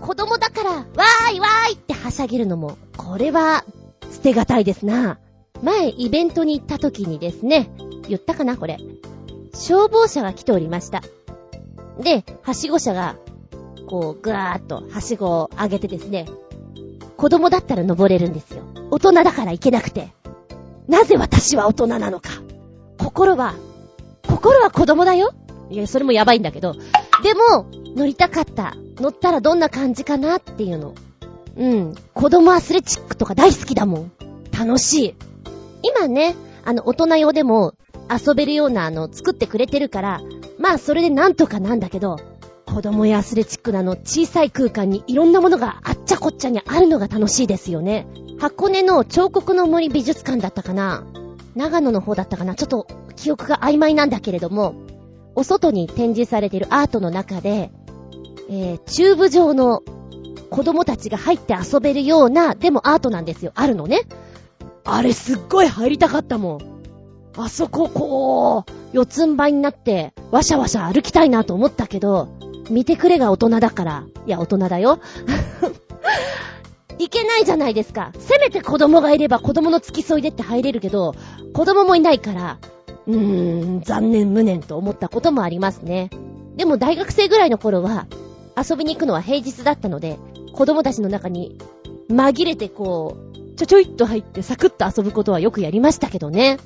子供だから、わーいわーいってはしゃげるのも、これは、捨てがたいですな。前、イベントに行った時にですね、言ったかなこれ。消防車が来ておりました。で、はしご車が、こう、ぐわーっと、はしごを上げてですね、子供だったら登れるんですよ。大人だから行けなくて。なぜ私は大人なのか。心は、心は子供だよ。いや、それもやばいんだけど。でも、乗りたかった。乗ったらどんな感じかなっていうの。うん。子供アスレチックとか大好きだもん。楽しい。今ね、あの、大人用でも遊べるようなあの、作ってくれてるから、まあそれでなんとかなんだけど、子供やアスレチックなの小さい空間にいろんなものがあっちゃこっちゃにあるのが楽しいですよね。箱根の彫刻の森美術館だったかな長野の方だったかなちょっと記憶が曖昧なんだけれども、お外に展示されているアートの中で、えー、チューブ状の子供たちが入って遊べるような、でもアートなんですよ。あるのね。あれすっごい入りたかったもん。あそこ、こう、四つん這いになって、わしゃわしゃ歩きたいなと思ったけど、見てくれが大人だから。いや、大人だよ。いけないじゃないですか。せめて子供がいれば子供の付き添いでって入れるけど、子供もいないから、うーん、残念無念と思ったこともありますね。でも大学生ぐらいの頃は、遊びに行くのは平日だったので、子供たちの中に紛れてこう、ちょちょいっと入ってサクッと遊ぶことはよくやりましたけどね。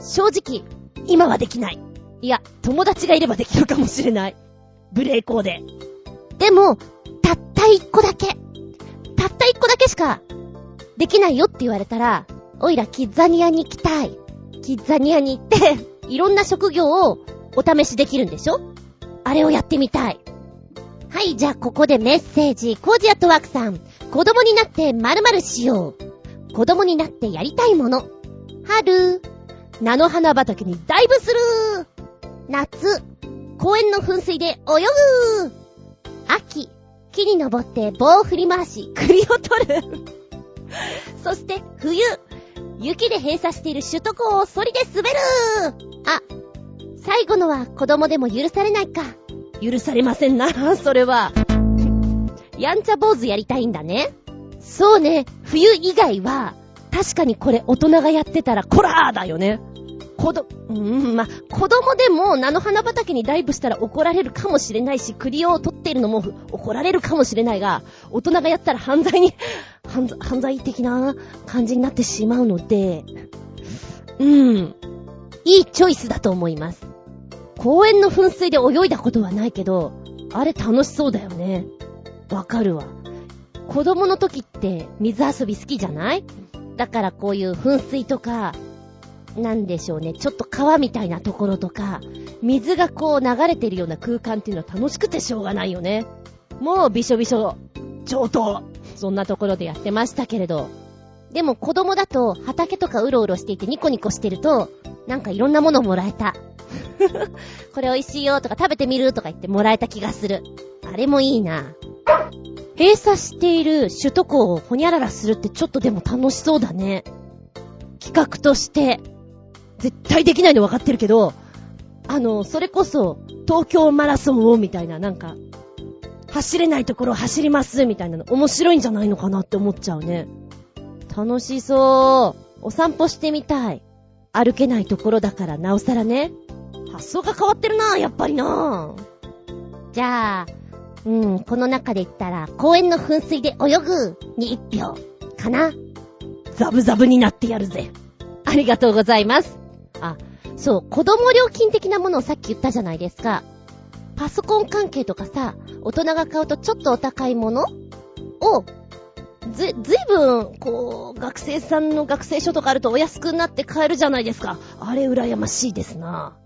正直、今はできない。いや、友達がいればできるかもしれない。ブレーコーで。でも、たった一個だけ。たった一個だけしか、できないよって言われたら、おいらキッザニアに行きたい。キッザニアに行って、いろんな職業をお試しできるんでしょ？あれをやってみたい。はい、じゃあここでメッセージ。コージアットワークさん。子供になって〇〇しよう。子供になってやりたいもの。春。菜の花畑にダイブする夏。公園の噴水で泳ぐ秋。木に登って棒を振り回し、栗を取る そして冬。雪で閉鎖している首都高をソリで滑るあ、最後のは子供でも許されないか。許されませんな、それは。やんちゃ坊主やりたいんだね。そうね、冬以外は、確かにこれ大人がやってたらコラーだよね。子ど、うん、ま子供でも菜の花畑にダイブしたら怒られるかもしれないし、栗を取っているのも怒られるかもしれないが、大人がやったら犯罪に 犯、犯罪的な感じになってしまうので、うん、いいチョイスだと思います。公園の噴水で泳いだことはないけど、あれ楽しそうだよね。わかるわ。子供の時って水遊び好きじゃない？だからこういう噴水とか、なんでしょうね、ちょっと川みたいなところとか、水がこう流れてるような空間っていうのは楽しくてしょうがないよね。もうびしょびしょ、上等。そんなところでやってましたけれど。でも子供だと畑とかうろうろしていてニコニコしてると、なんかいろんなものをもらえた。これ美味しいよとか食べてみるとか言ってもらえた気がする。あれもいいな。閉鎖している首都高をほにゃららするってちょっとでも楽しそうだね。企画として。絶対できないの分かってるけど、あの、それこそ、東京マラソンをみたいな、なんか、走れないところ走りますみたいなの面白いんじゃないのかなって思っちゃうね。楽しそう。お散歩してみたい。歩けないところだからなおさらね。発想が変わってるなやっぱりなじゃあ、うん、この中で言ったら、公園の噴水で泳ぐに一票、かな。ザブザブになってやるぜ。ありがとうございます。あ、そう、子供料金的なものをさっき言ったじゃないですか。パソコン関係とかさ、大人が買うとちょっとお高いものを、ず、ずいぶん、こう、学生さんの学生証とかあるとお安くなって買えるじゃないですか。あれ羨ましいですな。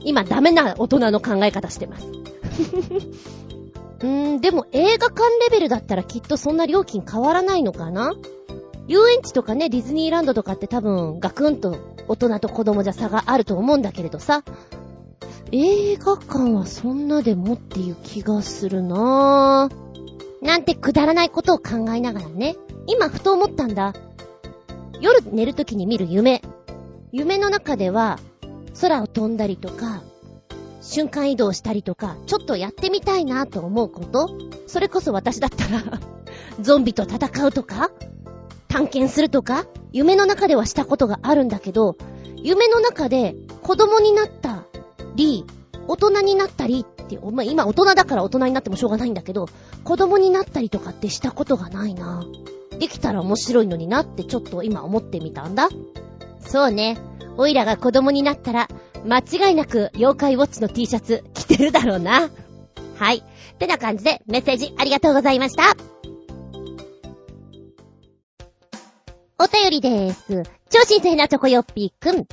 今ダメな大人の考え方してます。うーん、でも映画館レベルだったらきっとそんな料金変わらないのかな遊園地とかね、ディズニーランドとかって多分ガクンと大人と子供じゃ差があると思うんだけれどさ、映画館はそんなでもっていう気がするなぁ。なんてくだらないことを考えながらね、今ふと思ったんだ。夜寝るときに見る夢。夢の中では、空を飛んだりとか、瞬間移動したりとか、ちょっとやってみたいなと思うことそれこそ私だったらゾンビと戦うとか探検するとか夢の中ではしたことがあるんだけど、夢の中で子供になったり、大人になったりって、まあ、今大人だから大人になってもしょうがないんだけど、子供になったりとかってしたことがないな。できたら面白いのになってちょっと今思ってみたんだ。そうね。おいらが子供になったら、間違いなく妖怪ウォッチの T シャツ着てるだろうな。はい。ってな感じでメッセージありがとうございました。お便りでーす。超新鮮なチョコヨッピーくん。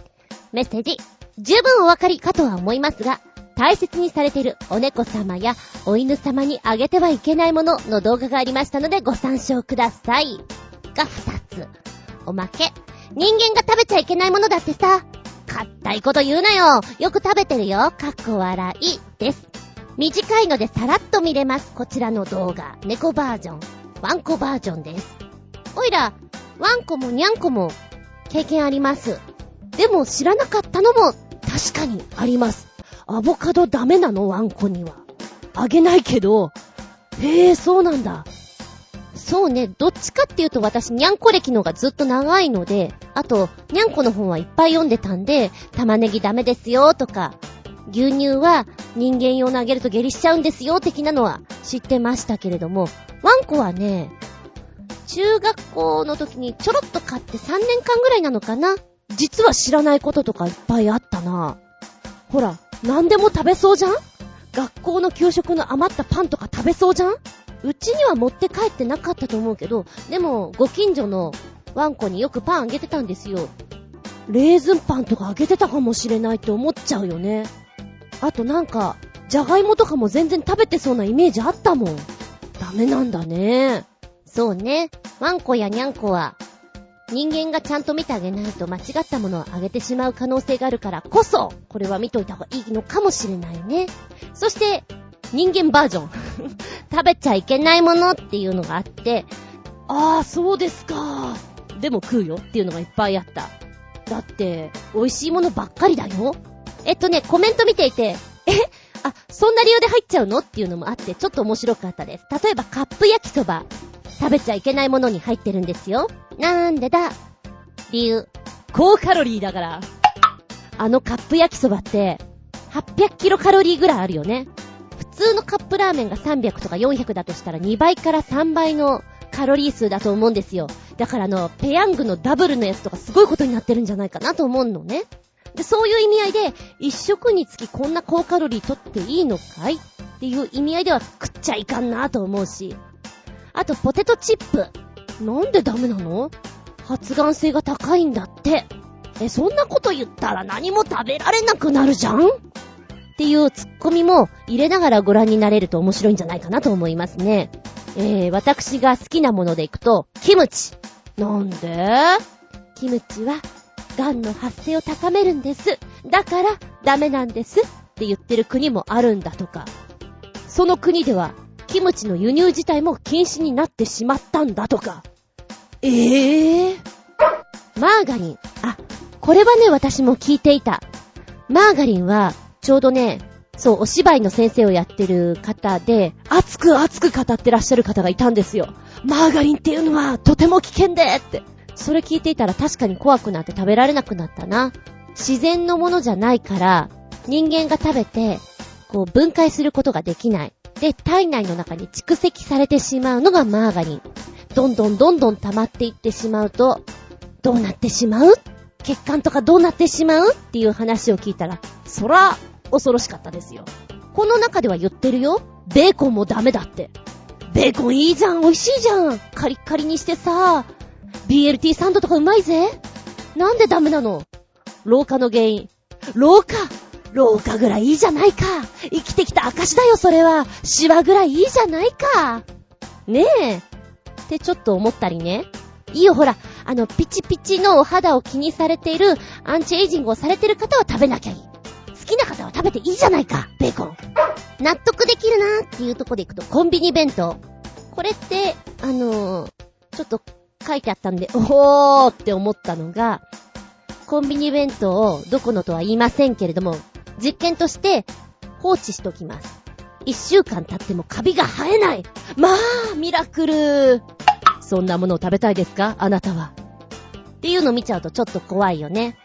メッセージ。十分お分かりかとは思いますが、大切にされているお猫様やお犬様にあげてはいけないものの動画がありましたのでご参照ください。が二つ。おまけ。人間が食べちゃいけないものだってさ。かったいこと言うなよ。よく食べてるよ。かっこ笑い。です。短いのでさらっと見れます。こちらの動画。猫バージョン。ワンコバージョンです。おいら、ワンコもニャンコも経験あります。でも知らなかったのも確かにあります。アボカドダメなのワンコには。あげないけど、へえ、そうなんだ。そうね、どっちかっていうと私、ニャンコ歴の方がずっと長いので、あと、ニャンコの本はいっぱい読んでたんで、玉ねぎダメですよとか、牛乳は人間用のあげると下痢しちゃうんですよ的なのは知ってましたけれども、ワンコはね、中学校の時にちょろっと買って3年間ぐらいなのかな？実は知らないこととかいっぱいあったな。ほら、何でも食べそうじゃん？学校の給食の余ったパンとか食べそうじゃん？うちには持って帰ってなかったと思うけど、でも、ご近所のワンコによくパンあげてたんですよ。レーズンパンとかあげてたかもしれないって思っちゃうよね。あとなんか、じゃがいもとかも全然食べてそうなイメージあったもん。ダメなんだね。そうね。ワンコやニャンコは、人間がちゃんと見てあげないと間違ったものをあげてしまう可能性があるからこそ、これは見といた方がいいのかもしれないね。そして、人間バージョン。食べちゃいけないものっていうのがあって、ああ、そうですか。でも食うよっていうのがいっぱいあった。だって、美味しいものばっかりだよ。えっとね、コメント見ていて、え？あ、そんな理由で入っちゃうの？っていうのもあって、ちょっと面白かったです。例えば、カップ焼きそば。食べちゃいけないものに入ってるんですよ。なんでだ？理由。高カロリーだから。あのカップ焼きそばって、800キロカロリーぐらいあるよね。普通のカップラーメンが300とか400だとしたら2倍から3倍のカロリー数だと思うんですよ。だからあの、ペヤングのダブルのやつとかすごいことになってるんじゃないかなと思うのね。で、そういう意味合いで、一食につきこんな高カロリー取っていいのかい？っていう意味合いでは食っちゃいかんなと思うし。あと、ポテトチップ。なんでダメなの？発がん性が高いんだって。え、そんなこと言ったら何も食べられなくなるじゃん？っていうツッコミも入れながらご覧になれると面白いんじゃないかなと思いますね。えー、私が好きなものでいくと、キムチ。なんで？キムチは、癌の発生を高めるんです。だから、ダメなんです。って言ってる国もあるんだとか。その国では、キムチの輸入自体も禁止になってしまったんだとか。ええー、マーガリン。あ、これはね、私も聞いていた。マーガリンは、ちょうどね、そう、お芝居の先生をやってる方で、熱く熱く語ってらっしゃる方がいたんですよ。マーガリンっていうのはとても危険でって。それ聞いていたら確かに怖くなって食べられなくなったな。自然のものじゃないから、人間が食べて、こう分解することができない。で、体内の中に蓄積されてしまうのがマーガリン。どんどんどんどん溜まっていってしまうと、どうなってしまう血管とかどうなってしまうっていう話を聞いたら、そら、恐ろしかったですよ。この中では言ってるよ。ベーコンもダメだって。ベーコンいいじゃん、美味しいじゃん。カリッカリにしてさ、BLT サンドとかうまいぜ。なんでダメなの？老化の原因。老化老化ぐらいいいじゃないか。生きてきた証だよ、それは。シワぐらいいいじゃないか。ねえ。ってちょっと思ったりね。いいよ、ほら、あの、ピチピチのお肌を気にされている、アンチエイジングをされている方は食べなきゃいい。好きな方は食べていいじゃないか、ベーコン。納得できるなーっていうとこで行くと、コンビニ弁当。これって、あのー、ちょっと書いてあったんで、おーって思ったのが、コンビニ弁当をどこのとは言いませんけれども、実験として放置しときます。一週間経ってもカビが生えない。まあ、ミラクル。そんなものを食べたいですか？あなたは。っていうの見ちゃうとちょっと怖いよね。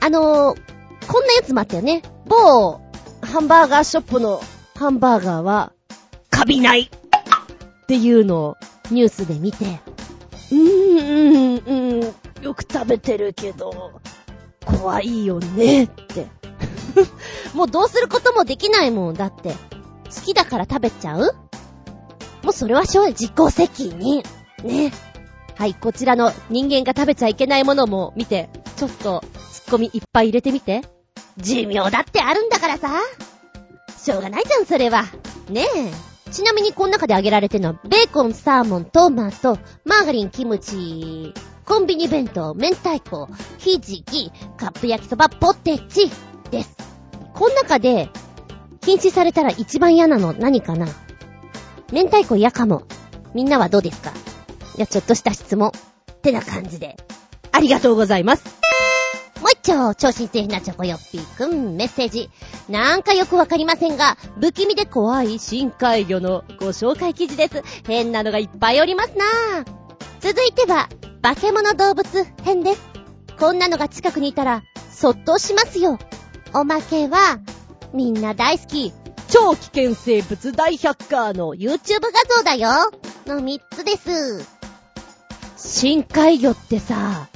あのー、こんなやつもあったよね。某、ハンバーガーショップのハンバーガーは、カビないっていうのをニュースで見て、うーん、うーん、よく食べてるけど、怖いよねって。もうどうすることもできないもん。だって、好きだから食べちゃう？もうそれは正直自己責任。ね。はい、こちらの人間が食べちゃいけないものも見て、ちょっとツッコミいっぱい入れてみて。寿命だってあるんだからさ。しょうがないじゃん、それは。ねえ。ちなみにこの中で挙げられてるのは、ベーコン、サーモン、トマト、マーガリン、キムチ、コンビニ弁当、明太子、ひじき、カップ焼きそば、ポテチです。この中で、禁止されたら一番嫌なの何かな？明太子嫌かも。みんなはどうですか？いや、ちょっとした質問。ってな感じで。ありがとうございます。もう一丁、超新星なチョコよっぴーくん、メッセージ。なんかよくわかりませんが、不気味で怖い深海魚のご紹介記事です。変なのがいっぱいおりますな続いては、化け物動物編です。こんなのが近くにいたら、そっとしますよ。おまけは、みんな大好き、超危険生物大百科の YouTube 画像だよの3つです。深海魚ってさ、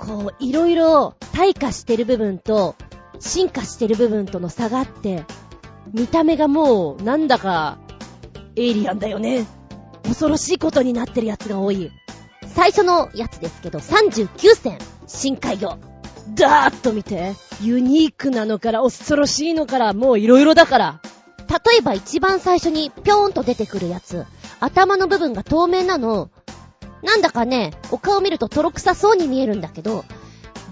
こう、いろいろ退化してる部分と、進化してる部分との差があって、見た目がもう、なんだか、エイリアンだよね。恐ろしいことになってるやつが多い。最初のやつですけど、39戦、深海魚。ダーッと見て。ユニークなのから、恐ろしいのから、もういろいろだから。例えば一番最初にぴょーんと出てくるやつ。頭の部分が透明なの。なんだかね、お顔見ると泥臭そうに見えるんだけど、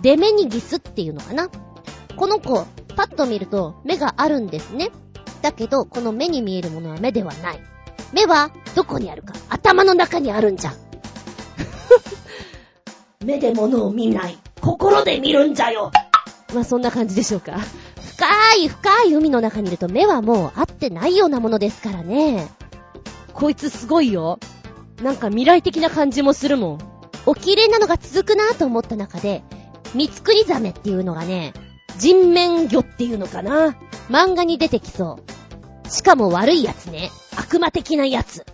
デメニギスっていうのかなこの子、パッと見ると目があるんですね。だけど、この目に見えるものは目ではない。目はどこにあるか頭の中にあるんじゃ。目で物を見ない。心で見るんじゃよ。まあ、そんな感じでしょうか。深い深い海の中にいると目はもう合ってないようなものですからね。こいつすごいよ。なんか未来的な感じもするもん。お綺麗なのが続くなと思った中で、三つくりザメっていうのがね、人面魚っていうのかな。漫画に出てきそう。しかも悪いやつね。悪魔的なやつ。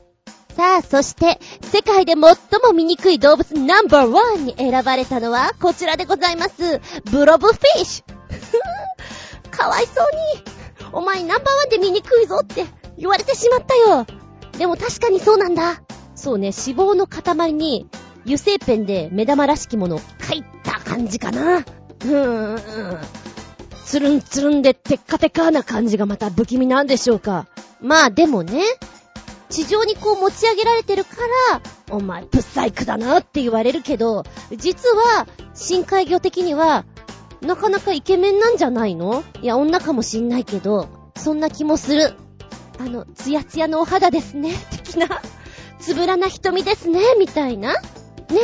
さあ、そして、世界で最も醜い動物ナンバーワンに選ばれたのは、こちらでございます。ブロブフィッシュ。かわいそうに。お前ナンバーワンで醜いぞって言われてしまったよ。でも確かにそうなんだ。そうね、脂肪の塊に油性ペンで目玉らしきものを描いた感じかな。うーん。つるんつるんでテッカテカな感じがまた不気味なんでしょうか。まあでもね、地上にこう持ち上げられてるから、お前、ブサイクだなって言われるけど、実は、深海魚的には、なかなかイケメンなんじゃないの？いや、女かもしんないけど、そんな気もする。あの、ツヤツヤのお肌ですね、的な。つぶらな瞳ですね、みたいな。ね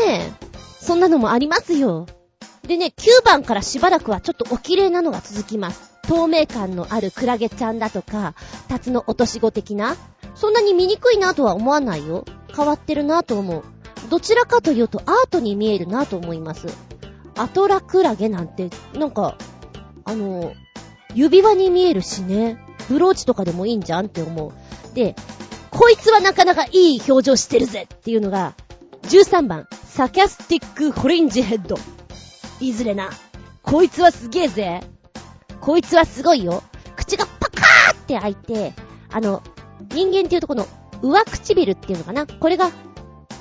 え。そんなのもありますよ。でね、9番からしばらくはちょっとお綺麗なのが続きます。透明感のあるクラゲちゃんだとか、タツノ落とし子的な、そんなに見にくいなとは思わないよ。変わってるなと思う。どちらかというとアートに見えるなと思います。アトラクラゲなんて、なんか、あの、指輪に見えるしね。ブローチとかでもいいんじゃんって思う。で、こいつはなかなかいい表情してるぜっていうのが、13番、サキャスティックフリンジヘッド。いずれな。こいつはすげえぜ。こいつはすごいよ。口がパカーって開いて、あの、人間っていうとこの上唇っていうのかな？これが、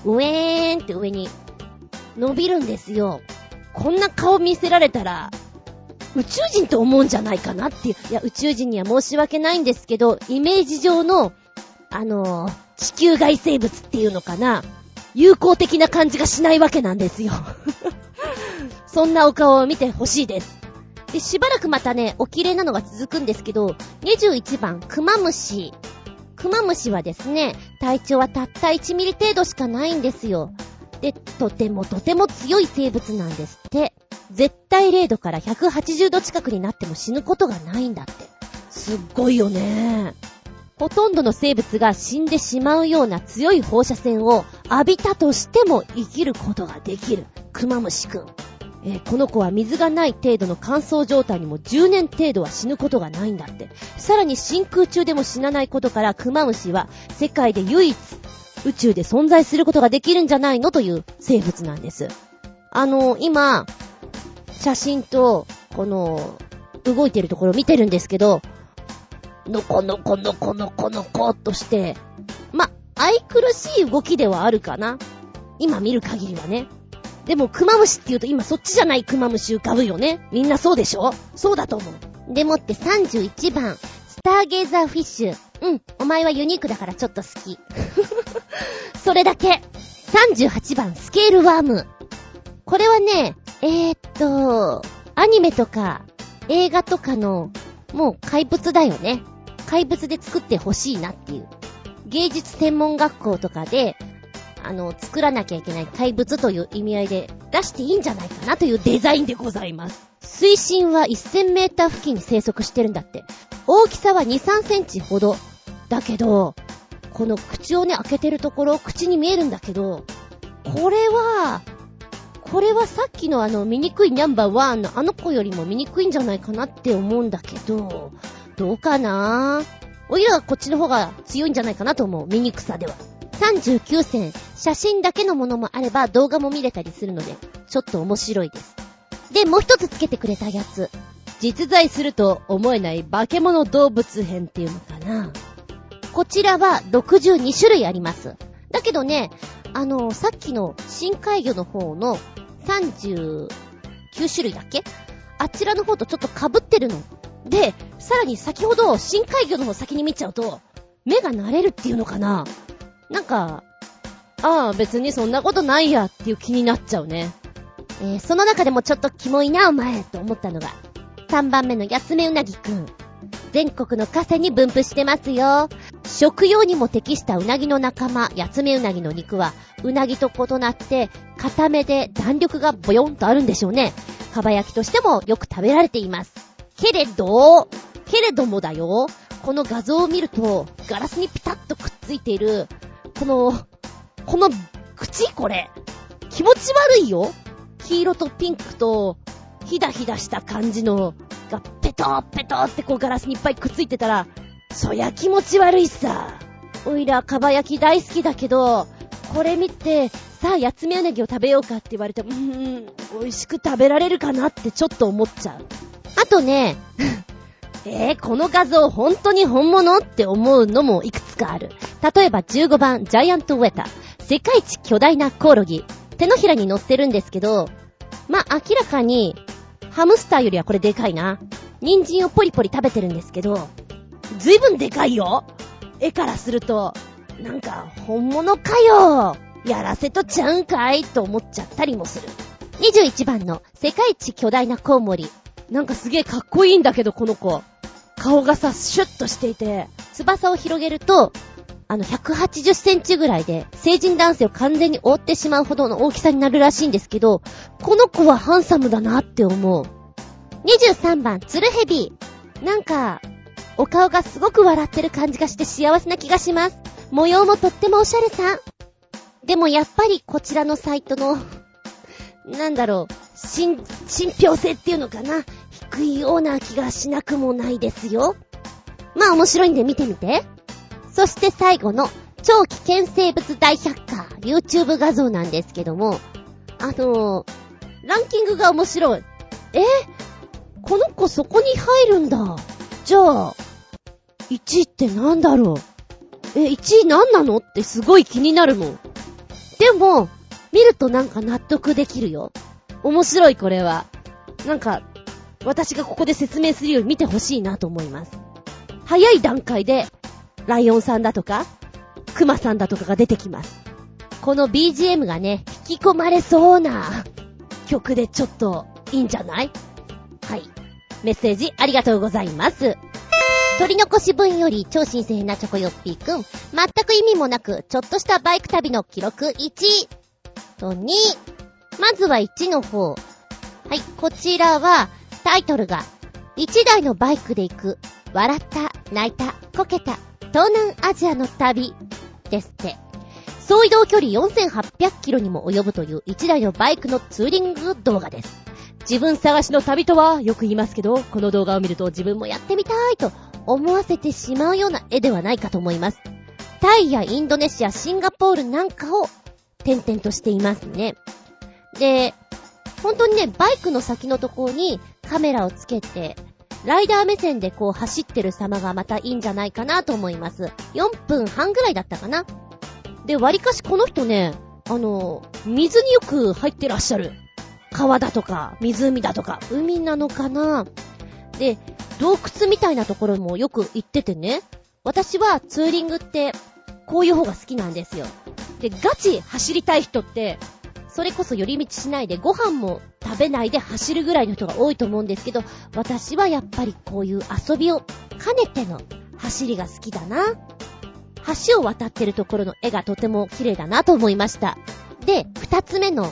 ウェーンって上に伸びるんですよ。こんな顔見せられたら、宇宙人と思うんじゃないかなっていう。いや、宇宙人には申し訳ないんですけど、イメージ上の、あのー、地球外生物っていうのかな？友好的な感じがしないわけなんですよ。そんなお顔を見てほしいです。で、しばらくまたね、お綺麗なのが続くんですけど、21番、クマムシ。クマムシはですね、体長はたった1ミリ程度しかないんですよ。で、とてもとても強い生物なんですって。絶対0度から180度近くになっても死ぬことがないんだって。すっごいよね。ほとんどの生物が死んでしまうような強い放射線を浴びたとしても生きることができる。クマムシくん。えー、この子は水がない程度の乾燥状態にも10年程度は死ぬことがないんだって。さらに真空中でも死なないことからクマムシは世界で唯一宇宙で存在することができるんじゃないのという生物なんです。あの、今、写真と、この、動いてるところ見てるんですけど、のこのこのこのこのこっとして、ま、愛くるしい動きではあるかな。今見る限りはね。でも、クマムシって言うと今そっちじゃないクマムシ浮かぶよね。みんなそうでしょ？そうだと思う。でもって31番、スターゲーザーフィッシュ。うん、お前はユニークだからちょっと好き。それだけ。38番、スケールワーム。これはね、えー、っと、アニメとか映画とかの、もう怪物だよね。怪物で作ってほしいなっていう。芸術専門学校とかで、あの、作らなきゃいけない怪物という意味合いで出していいんじゃないかなというデザインでございます。水深は1000メーター付近に生息してるんだって。大きさは2、3センチほど。だけど、この口をね、開けてるところ、口に見えるんだけど、これは、これはさっきのあの、醜いナンバーワンのあの子よりも醜いんじゃないかなって思うんだけど、どうかな？おいらはこっちの方が強いんじゃないかなと思う。醜さでは。39戦、写真だけのものもあれば動画も見れたりするので、ちょっと面白いです。で、もう一つつけてくれたやつ。実在すると思えない化け物動物編っていうのかな。こちらは62種類あります。だけどね、あの、さっきの深海魚の方の39種類だっけ？あちらの方とちょっと被ってるの。で、さらに先ほど深海魚の方先に見ちゃうと、目が慣れるっていうのかななんか、ああ、別にそんなことないやっていう気になっちゃうね。えー、その中でもちょっとキモいな、お前、と思ったのが、3番目のヤツメウナギくん。全国の河川に分布してますよ。食用にも適したうなぎの仲間、ヤツメウナギの肉は、うなぎと異なって、固めで弾力がボヨンとあるんでしょうね。かば焼きとしてもよく食べられています。けれど、けれどもだよ。この画像を見ると、ガラスにピタッとくっついている、この、この、口これ。気持ち悪いよ。黄色とピンクと、ひだひだした感じの、が、ペトーペトーってこうガラスにいっぱいくっついてたら、そりゃ気持ち悪いさ。おいら、かば焼き大好きだけど、これ見て、さあ、やつめうなぎを食べようかって言われて、うーん、美味しく食べられるかなってちょっと思っちゃう。あとね、えー、この画像本当に本物って思うのもいくつかある。例えば15番、ジャイアントウェタ。世界一巨大なコオロギ。手のひらに乗ってるんですけど、まあ、明らかに、ハムスターよりはこれでかいな。人参をポリポリ食べてるんですけど、ずいぶんでかいよ絵からすると、なんか、本物かよやらせとちゃうんかいと思っちゃったりもする。21番の世界一巨大なコウモリ。なんかすげえかっこいいんだけど、この子。顔がさ、シュッとしていて、翼を広げると、あの、180センチぐらいで、成人男性を完全に覆ってしまうほどの大きさになるらしいんですけど、この子はハンサムだなって思う。23番、ツルヘビ。なんか、お顔がすごく笑ってる感じがして幸せな気がします。模様もとってもおしゃれさ。でもやっぱりこちらのサイトの、なんだろう、信、信憑性っていうのかな。低いような気がしなくもないですよ。まあ面白いんで見てみて。そして最後の超危険生物大百科 YouTube 画像なんですけども、あのー、ランキングが面白い。え？この子そこに入るんだ。じゃあ、1位ってなんだろう？え、1位なんなの？ってすごい気になるもん。でも、見るとなんか納得できるよ。面白いこれは。なんか、私がここで説明するより見てほしいなと思います。早い段階で、ライオンさんだとか、クマさんだとかが出てきます。この BGM がね、引き込まれそうな曲でちょっといいんじゃない？はい。メッセージありがとうございます。取り残し分より超新鮮なチョコヨッピーくん。全く意味もなく、ちょっとしたバイク旅の記録1。と2。まずは1の方。はい、こちらは、タイトルが、1台のバイクで行く、笑った、泣いた、こけた、東南アジアの旅、ですって。総移動距離4800キロにも及ぶという1台のバイクのツーリング動画です。自分探しの旅とはよく言いますけど、この動画を見ると自分もやってみたいと思わせてしまうような絵ではないかと思います。タイやインドネシア、シンガポールなんかを点々としていますね。で、本当にね、バイクの先のところにカメラをつけて、ライダー目線でこう走ってる様がまたいいんじゃないかなと思います。4分半ぐらいだったかな。で、割かしこの人ね、あの、水によく入ってらっしゃる。川だとか、湖だとか、海なのかなで、洞窟みたいなところもよく行っててね。私はツーリングって、こういう方が好きなんですよ。で、ガチ走りたい人って、それこそ寄り道しないでご飯も食べないで走るぐらいの人が多いと思うんですけど、私はやっぱりこういう遊びを兼ねての走りが好きだな。橋を渡ってるところの絵がとても綺麗だなと思いました。で、二つ目の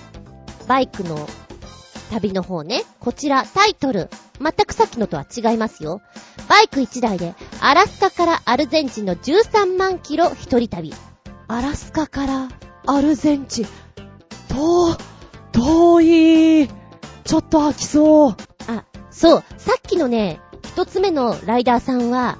バイクの旅の方ね。こちら、タイトル。全くさっきのとは違いますよ。バイク1台で、アラスカからアルゼンチンの13万キロ一人旅。アラスカからアルゼンチン。遠、遠い。ちょっと飽きそう。あ、そう。さっきのね、一つ目のライダーさんは、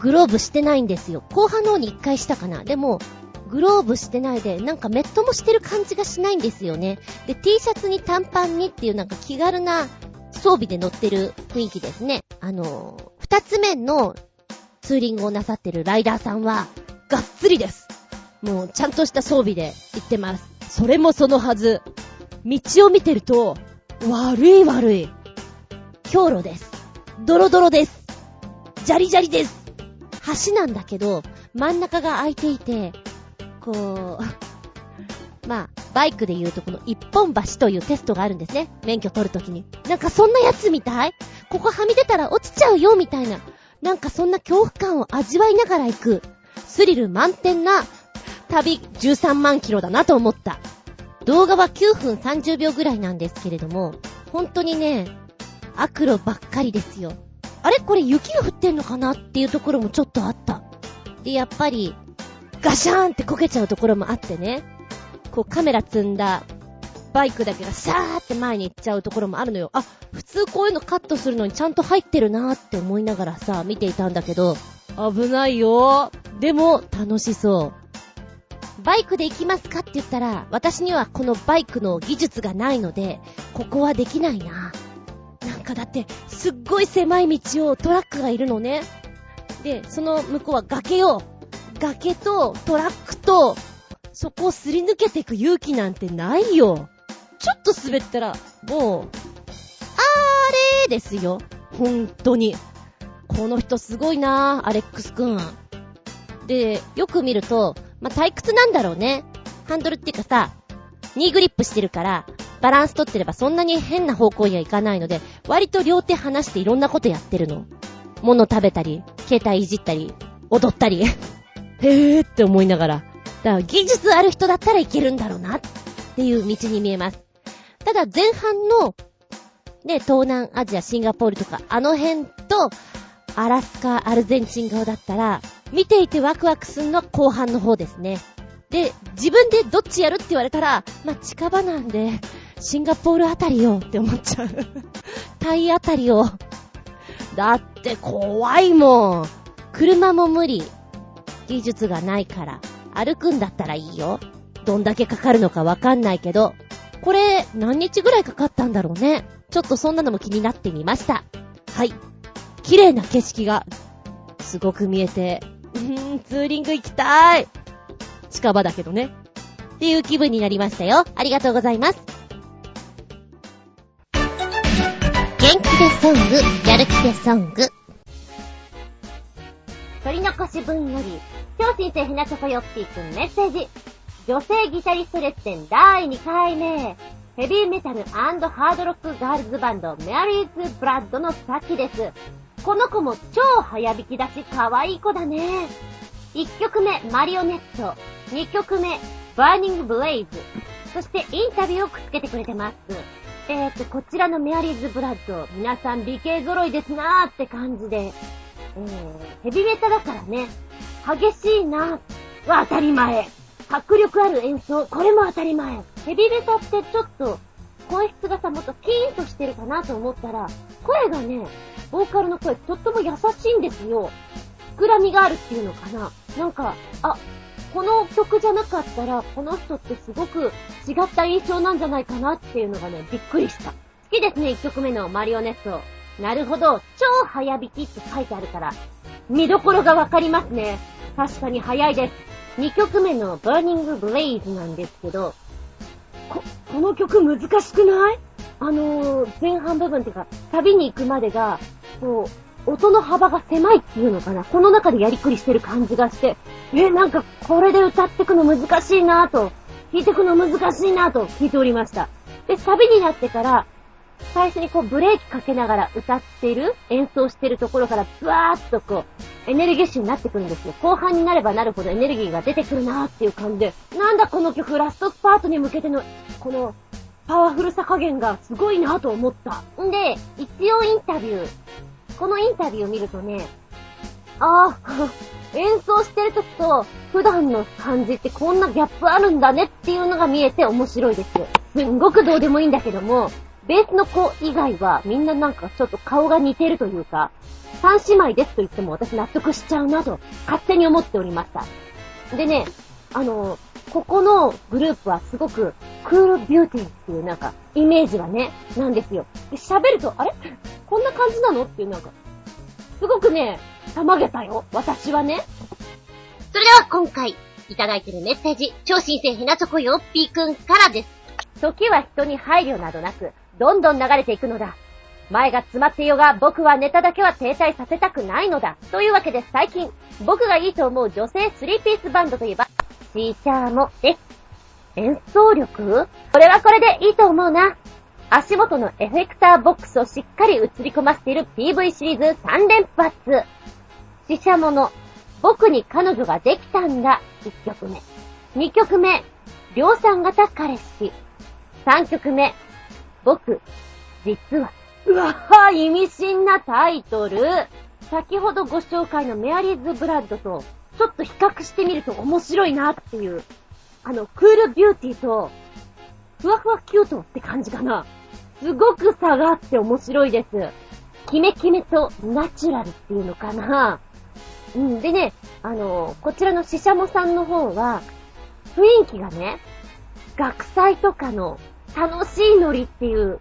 グローブしてないんですよ。後半の方に一回したかな。でも、グローブしてないで、なんかメットもしてる感じがしないんですよね。で、T シャツに短パンにっていうなんか気軽な装備で乗ってる雰囲気ですね。あの二つ目のツーリングをなさってるライダーさんは、がっつりです。もう、ちゃんとした装備で行ってます。それもそのはず。道を見てると、悪い悪い。強路です。ドロドロです。ジャリジャリです。橋なんだけど、真ん中が空いていて、こう、まあ、バイクで言うとこの一本橋というテストがあるんですね。免許取るときに。なんかそんなやつみたい？ここはみ出たら落ちちゃうよみたいな。なんかそんな恐怖感を味わいながら行く、スリル満点な旅13万キロだなと思った。動画は9分30秒ぐらいなんですけれども、本当にね、悪路ばっかりですよ。あれ？これ雪が降ってんのかな？っていうところもちょっとあった。で、やっぱり、ガシャーンってこけちゃうところもあってね、こうカメラ積んだバイクだけがシャーって前に行っちゃうところもあるのよ。あ、普通こういうのカットするのにちゃんと入ってるなーって思いながらさ、見ていたんだけど、危ないよでも、楽しそう。バイクで行きますかって言ったら、私にはこのバイクの技術がないので、ここはできないな。なんかだって、すっごい狭い道をトラックがいるのね。で、その向こうは崖よ。崖とトラックと、そこをすり抜けていく勇気なんてないよ。ちょっと滑ったら、もう、あーれーですよ。ほんとに。この人すごいなーアレックスくん。で、よく見ると、まあ、退屈なんだろうね。ハンドルっていうかさ、ニーグリップしてるから、バランス取ってればそんなに変な方向にはいかないので、割と両手離していろんなことやってるの。物食べたり、携帯いじったり、踊ったり。へーって思いながら。だから技術ある人だったらいけるんだろうなっていう道に見えます。ただ前半の、ね、東南アジア、シンガポールとか、あの辺と、アラスカ、アルゼンチン側だったら、見ていてワクワクするのは後半の方ですね。で、自分でどっちやるって言われたら、まあ、近場なんで、シンガポールあたりよって思っちゃう。タイあたりを。だって怖いもん。車も無理。技術がないから。歩くんだったらいいよ。どんだけかかるのかわかんないけど、これ何日ぐらいかかったんだろうね。ちょっとそんなのも気になってみました。はい。綺麗な景色がすごく見えて、うーん、ツーリング行きたい。近場だけどね。っていう気分になりましたよ。ありがとうございます。元気でソング、やる気でソング。取り残し分より、超新星ひなチョコヨッピーくんメッセージ。女性ギタリストレッスン第2回目。ヘビーメタルハードロックガールズバンドメアリーズ・ブラッドのサキです。この子も超早弾きだし可愛い子だね。1曲目、マリオネット。2曲目、バーニング・ブレイズ。そしてインタビューをくっつけてくれてます。えーと、こちらのメアリーズ・ブラッド、皆さん美形揃いですなーって感じで、えー、ヘビメタだからね、激しいのは当たり前。迫力ある演奏、これも当たり前。ヘビメタってちょっと、声質がさ、もっとキーンとしてるかなと思ったら、声がね、ボーカルの声とっても優しいんですよ。膨らみがあるっていうのかな。なんか、あ、この曲じゃなかったら、この人ってすごく違った印象なんじゃないかなっていうのがね、びっくりした。好きですね、1曲目のマリオネット。なるほど、超早弾きって書いてあるから、見どころがわかりますね。確かに早いです。2曲目の Burning Blaze なんですけど、こ、この曲難しくない？あのー、前半部分っていうか、旅に行くまでが、こう、音の幅が狭いっていうのかな。この中でやりくりしてる感じがして、え、なんかこれで歌ってくの難しいなぁと、弾いてくの難しいなぁと聞いておりました。で、サビになってから、最初にこうブレーキかけながら歌ってる、演奏してるところからブワーッとこう、エネルギッシュになってくるんですよ。後半になればなるほどエネルギーが出てくるなーっていう感じで、なんだこの曲、ラストスパートに向けての、この、パワフルさ加減がすごいなと思った。んで、一応インタビュー。このインタビューを見るとね、ああ、演奏してる時と普段の感じってこんなギャップあるんだねっていうのが見えて面白いです。すんごくどうでもいいんだけども、ベースの子以外はみんななんかちょっと顔が似てるというか、三姉妹ですと言っても私納得しちゃうなと勝手に思っておりました。でね、あの、ここのグループはすごくクールビューティーっていうなんかイメージがね、なんですよ。喋ると、あれ？こんな感じなの？っていうなんか、すごくね、たまげたよ。私はね。それでは今回いただいてるメッセージ、超新星ひなチョコヨッピーくんからです。時は人に配慮などなく、どんどん流れていくのだ。前が詰まっていようが、僕はネタだけは停滞させたくないのだ。というわけで最近、僕がいいと思う女性スリーピースバンドといえば、シーシャーモです。演奏力？これはこれでいいと思うな。足元のエフェクターボックスをしっかり映り込ませている PV シリーズ3連発。死者もの、僕に彼女ができたんだ。1曲目。2曲目、量産型彼氏。3曲目、僕、実は、うわぁ、意味深なタイトル。先ほどご紹介のメアリーズ・ブラッドと、ちょっと比較してみると面白いなっていう、あの、クールビューティーと、ふわふわキュートって感じかな。すごく差があって面白いです。キメキメとナチュラルっていうのかな。うん、でね、あの、こちらのシシャモさんの方は、雰囲気がね、学祭とかの楽しいノリっていう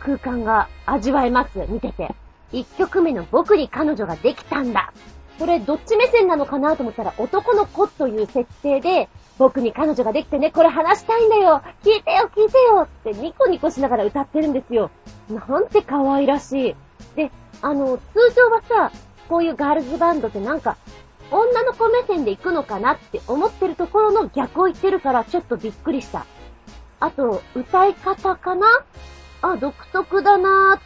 空間が味わえます、見てて。一曲目の僕に彼女ができたんだ。これどっち目線なのかなと思ったら男の子という設定で僕に彼女ができてね、これ話したいんだよ聞いてよ聞いてよってニコニコしながら歌ってるんですよ。なんて可愛らしい。で、あの、通常はさ、こういうガールズバンドってなんか、女の子目線で行くのかなって思ってるところの逆を言ってるからちょっとびっくりした。あと、歌い方かな？あ、独特だな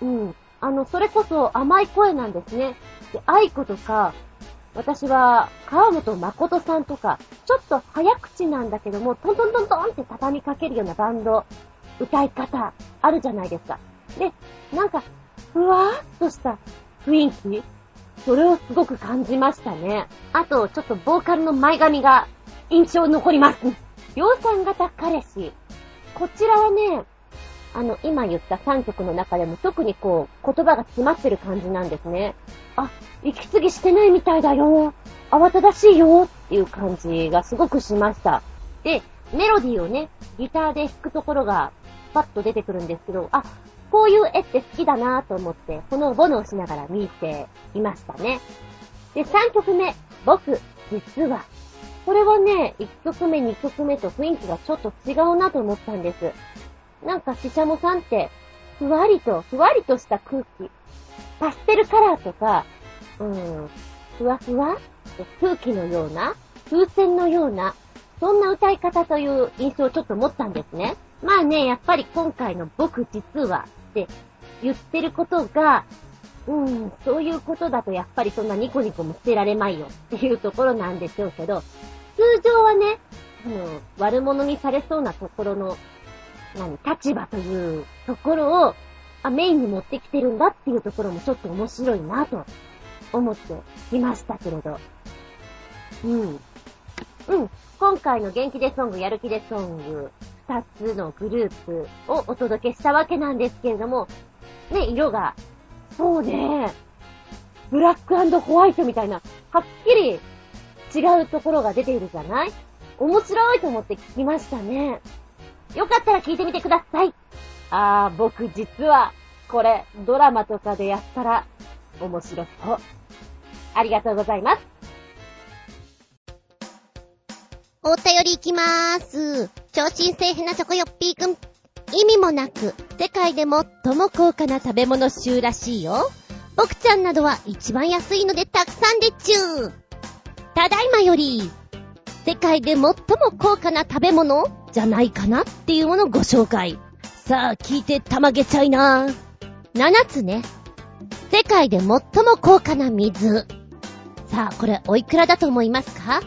うん。あの、それこそ甘い声なんですね。で、愛子とか、私は、川本誠さんとか、ちょっと早口なんだけども、トントントントンって畳みかけるようなバンド、歌い方、あるじゃないですか。で、なんか、ふわーっとした、雰囲気それをすごく感じましたね。あと、ちょっとボーカルの前髪が印象残ります。量産型彼氏。こちらはね、あの、今言った3曲の中でも特にこう、言葉が詰まってる感じなんですね。あ、息継ぎしてないみたいだよ。慌ただしいよっていう感じがすごくしました。で、メロディーをね、ギターで弾くところがパッと出てくるんですけど、あ、こういう絵って好きだなと思って、ほのぼのしながら見ていましたね。で、3曲目、僕、実は。これはね、1曲目、2曲目と雰囲気がちょっと違うなと思ったんです。なんか、ししゃもさんって、ふわりと、ふわりとした空気。パステルカラーとか、うん、ふわふわ空気のような、風船のような、そんな歌い方という印象をちょっと持ったんですね。まあね、やっぱり今回の僕実はって言ってることが、うん、そういうことだとやっぱりそんなニコニコも捨てられまいよっていうところなんでしょうけど、通常はね、あの、悪者にされそうなところの、何、立場というところを、あ、メインに持ってきてるんだっていうところもちょっと面白いなと思っていましたけれど。うん。うん。今回の元気でソング、やる気でソング、二つのグループをお届けしたわけなんですけれども、ね、色が、そうね、ブラックホワイトみたいな、はっきり違うところが出ているじゃない？面白いと思って聞きましたね。よかったら聞いてみてください。あー、僕実は、これ、ドラマとかでやったら、面白そう。ありがとうございます。お便り行きまーす。超新星ヘナチョコヨッピーくん。意味もなく、世界で最も高価な食べ物集らしいよ。僕ちゃんなどは一番安いのでたくさんでちゅー。ただいまより、世界で最も高価な食べ物じゃないかなっていうものをご紹介。さあ、聞いてたまげちゃいな。7つね。世界で最も高価な水。さあ、これおいくらだと思いますか？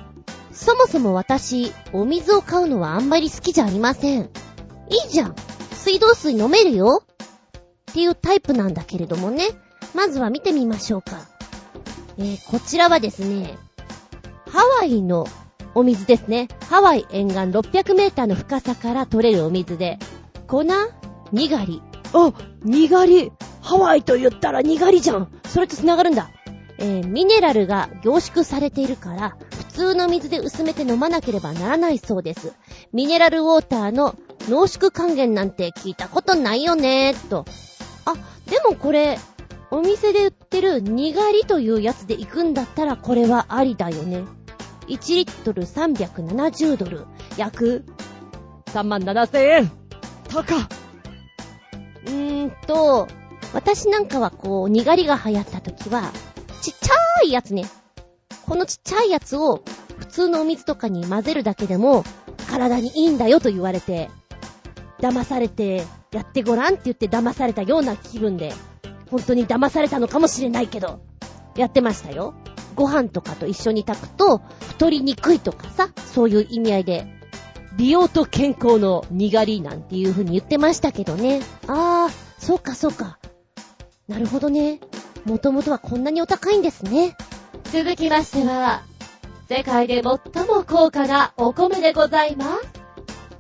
そもそも私、お水を買うのはあんまり好きじゃありません。いいじゃん。水道水飲めるよ。っていうタイプなんだけれどもね。まずは見てみましょうか。えー、こちらはですね、ハワイのお水ですね。ハワイ沿岸600メーターの深さから取れるお水で、粉にがり。あ、にがり。ハワイと言ったらにがりじゃん。それと繋がるんだ。えー、ミネラルが凝縮されているから、普通の水で薄めて飲まなければならないそうです。ミネラルウォーターの濃縮還元なんて聞いたことないよねーと。あ、でもこれ、お店で売ってるにがりというやつで行くんだったらこれはありだよね。1リットル370ドル。約3万7千円。高うーんと、私なんかはこう、にがりが流行った時は、ちっちゃいやつね。このちっちゃいやつを普通のお水とかに混ぜるだけでも体にいいんだよと言われて、騙されてやってごらんって言って騙されたような気分で、本当に騙されたのかもしれないけど、やってましたよ。ご飯とかと一緒に炊くと太りにくいとかさ、そういう意味合いで、美容と健康のにがりなんていう風に言ってましたけどね。あー、そうかそうか。なるほどね。もともとはこんなにお高いんですね。続きましては、世界で最も高価なお米でございます。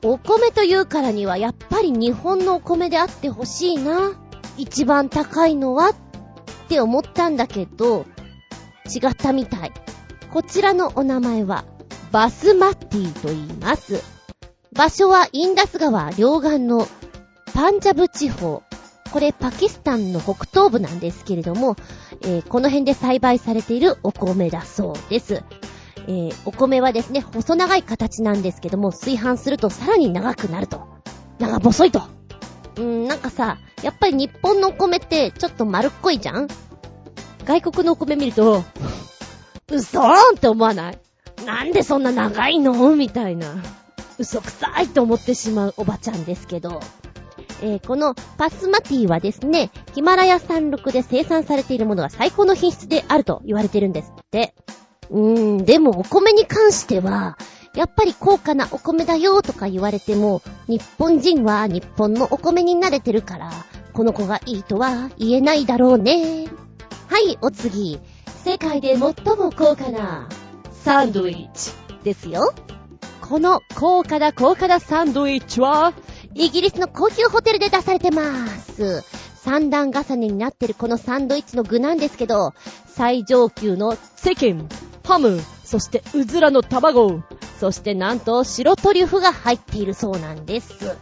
お米というからにはやっぱり日本のお米であってほしいな。一番高いのはって思ったんだけど、違ったみたい。こちらのお名前は、バスマッティと言います。場所はインダス川両岸のパンジャブ地方。これパキスタンの北東部なんですけれども、えー、この辺で栽培されているお米だそうです。えー、お米はですね、細長い形なんですけども、炊飯するとさらに長くなると。長細いと。うーん、なんかさ、やっぱり日本のお米ってちょっと丸っこいじゃん？外国のお米見ると、うそーんって思わない？なんでそんな長いの？みたいな。嘘くさいと思ってしまうおばちゃんですけど。えー、このパスマティはですね、ヒマラヤ山麓で生産されているものが最高の品質であると言われてるんですって。うーん、でもお米に関しては、やっぱり高価なお米だよとか言われても、日本人は日本のお米に慣れてるから、この子がいいとは言えないだろうね。はい、お次。世界で最も高価なサンドイッチですよ。この高価な高価なサンドイッチは、イギリスの高級ホテルで出されてます。三段重ねになってるこのサンドイッチの具なんですけど、最上級のチキン、ハム、そしてうずらの卵、そしてなんと白トリュフが入っているそうなんです。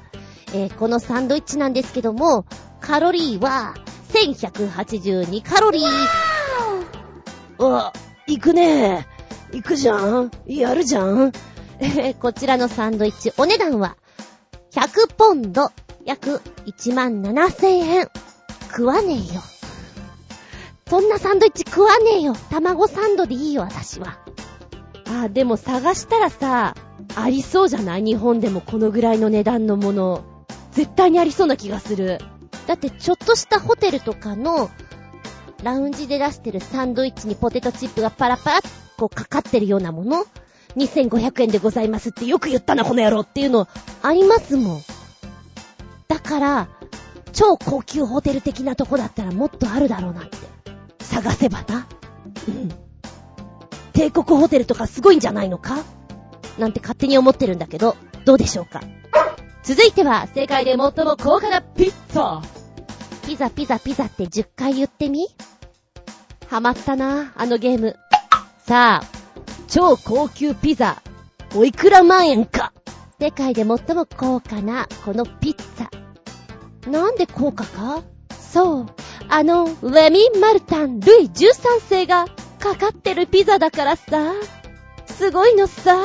えーこのサンドイッチなんですけども、カロリーは1182カロリー。うわ、行くね行くじゃんやるじゃんえーこちらのサンドイッチ、お値段は100ポンド、約1万7000円。食わねえよ。そんなサンドイッチ食わねえよ。卵サンドでいいよ、私は。あ、でも探したらさ、ありそうじゃない？日本でもこのぐらいの値段のもの。絶対にありそうな気がする。だってちょっとしたホテルとかのラウンジで出してるサンドイッチにポテトチップがパラパラっこうかかってるようなもの ?2500 円でございますってよく言ったな、この野郎っていうのありますもん。だから、超高級ホテル的なとこだったらもっとあるだろうなって。探せばな。うん。帝国ホテルとかすごいんじゃないのか？なんて勝手に思ってるんだけど、どうでしょうか？続いては、世界で最も高価なピッツァピザピザピザって10回言ってみ？ハマったな、あのゲーム。さあ、超高級ピザ、おいくら万円か世界で最も高価なこのピッツァ。なんで高価か？そう、あの、レミ・マルタン・ルイ13世がかかってるピザだからさ。すごいのさ。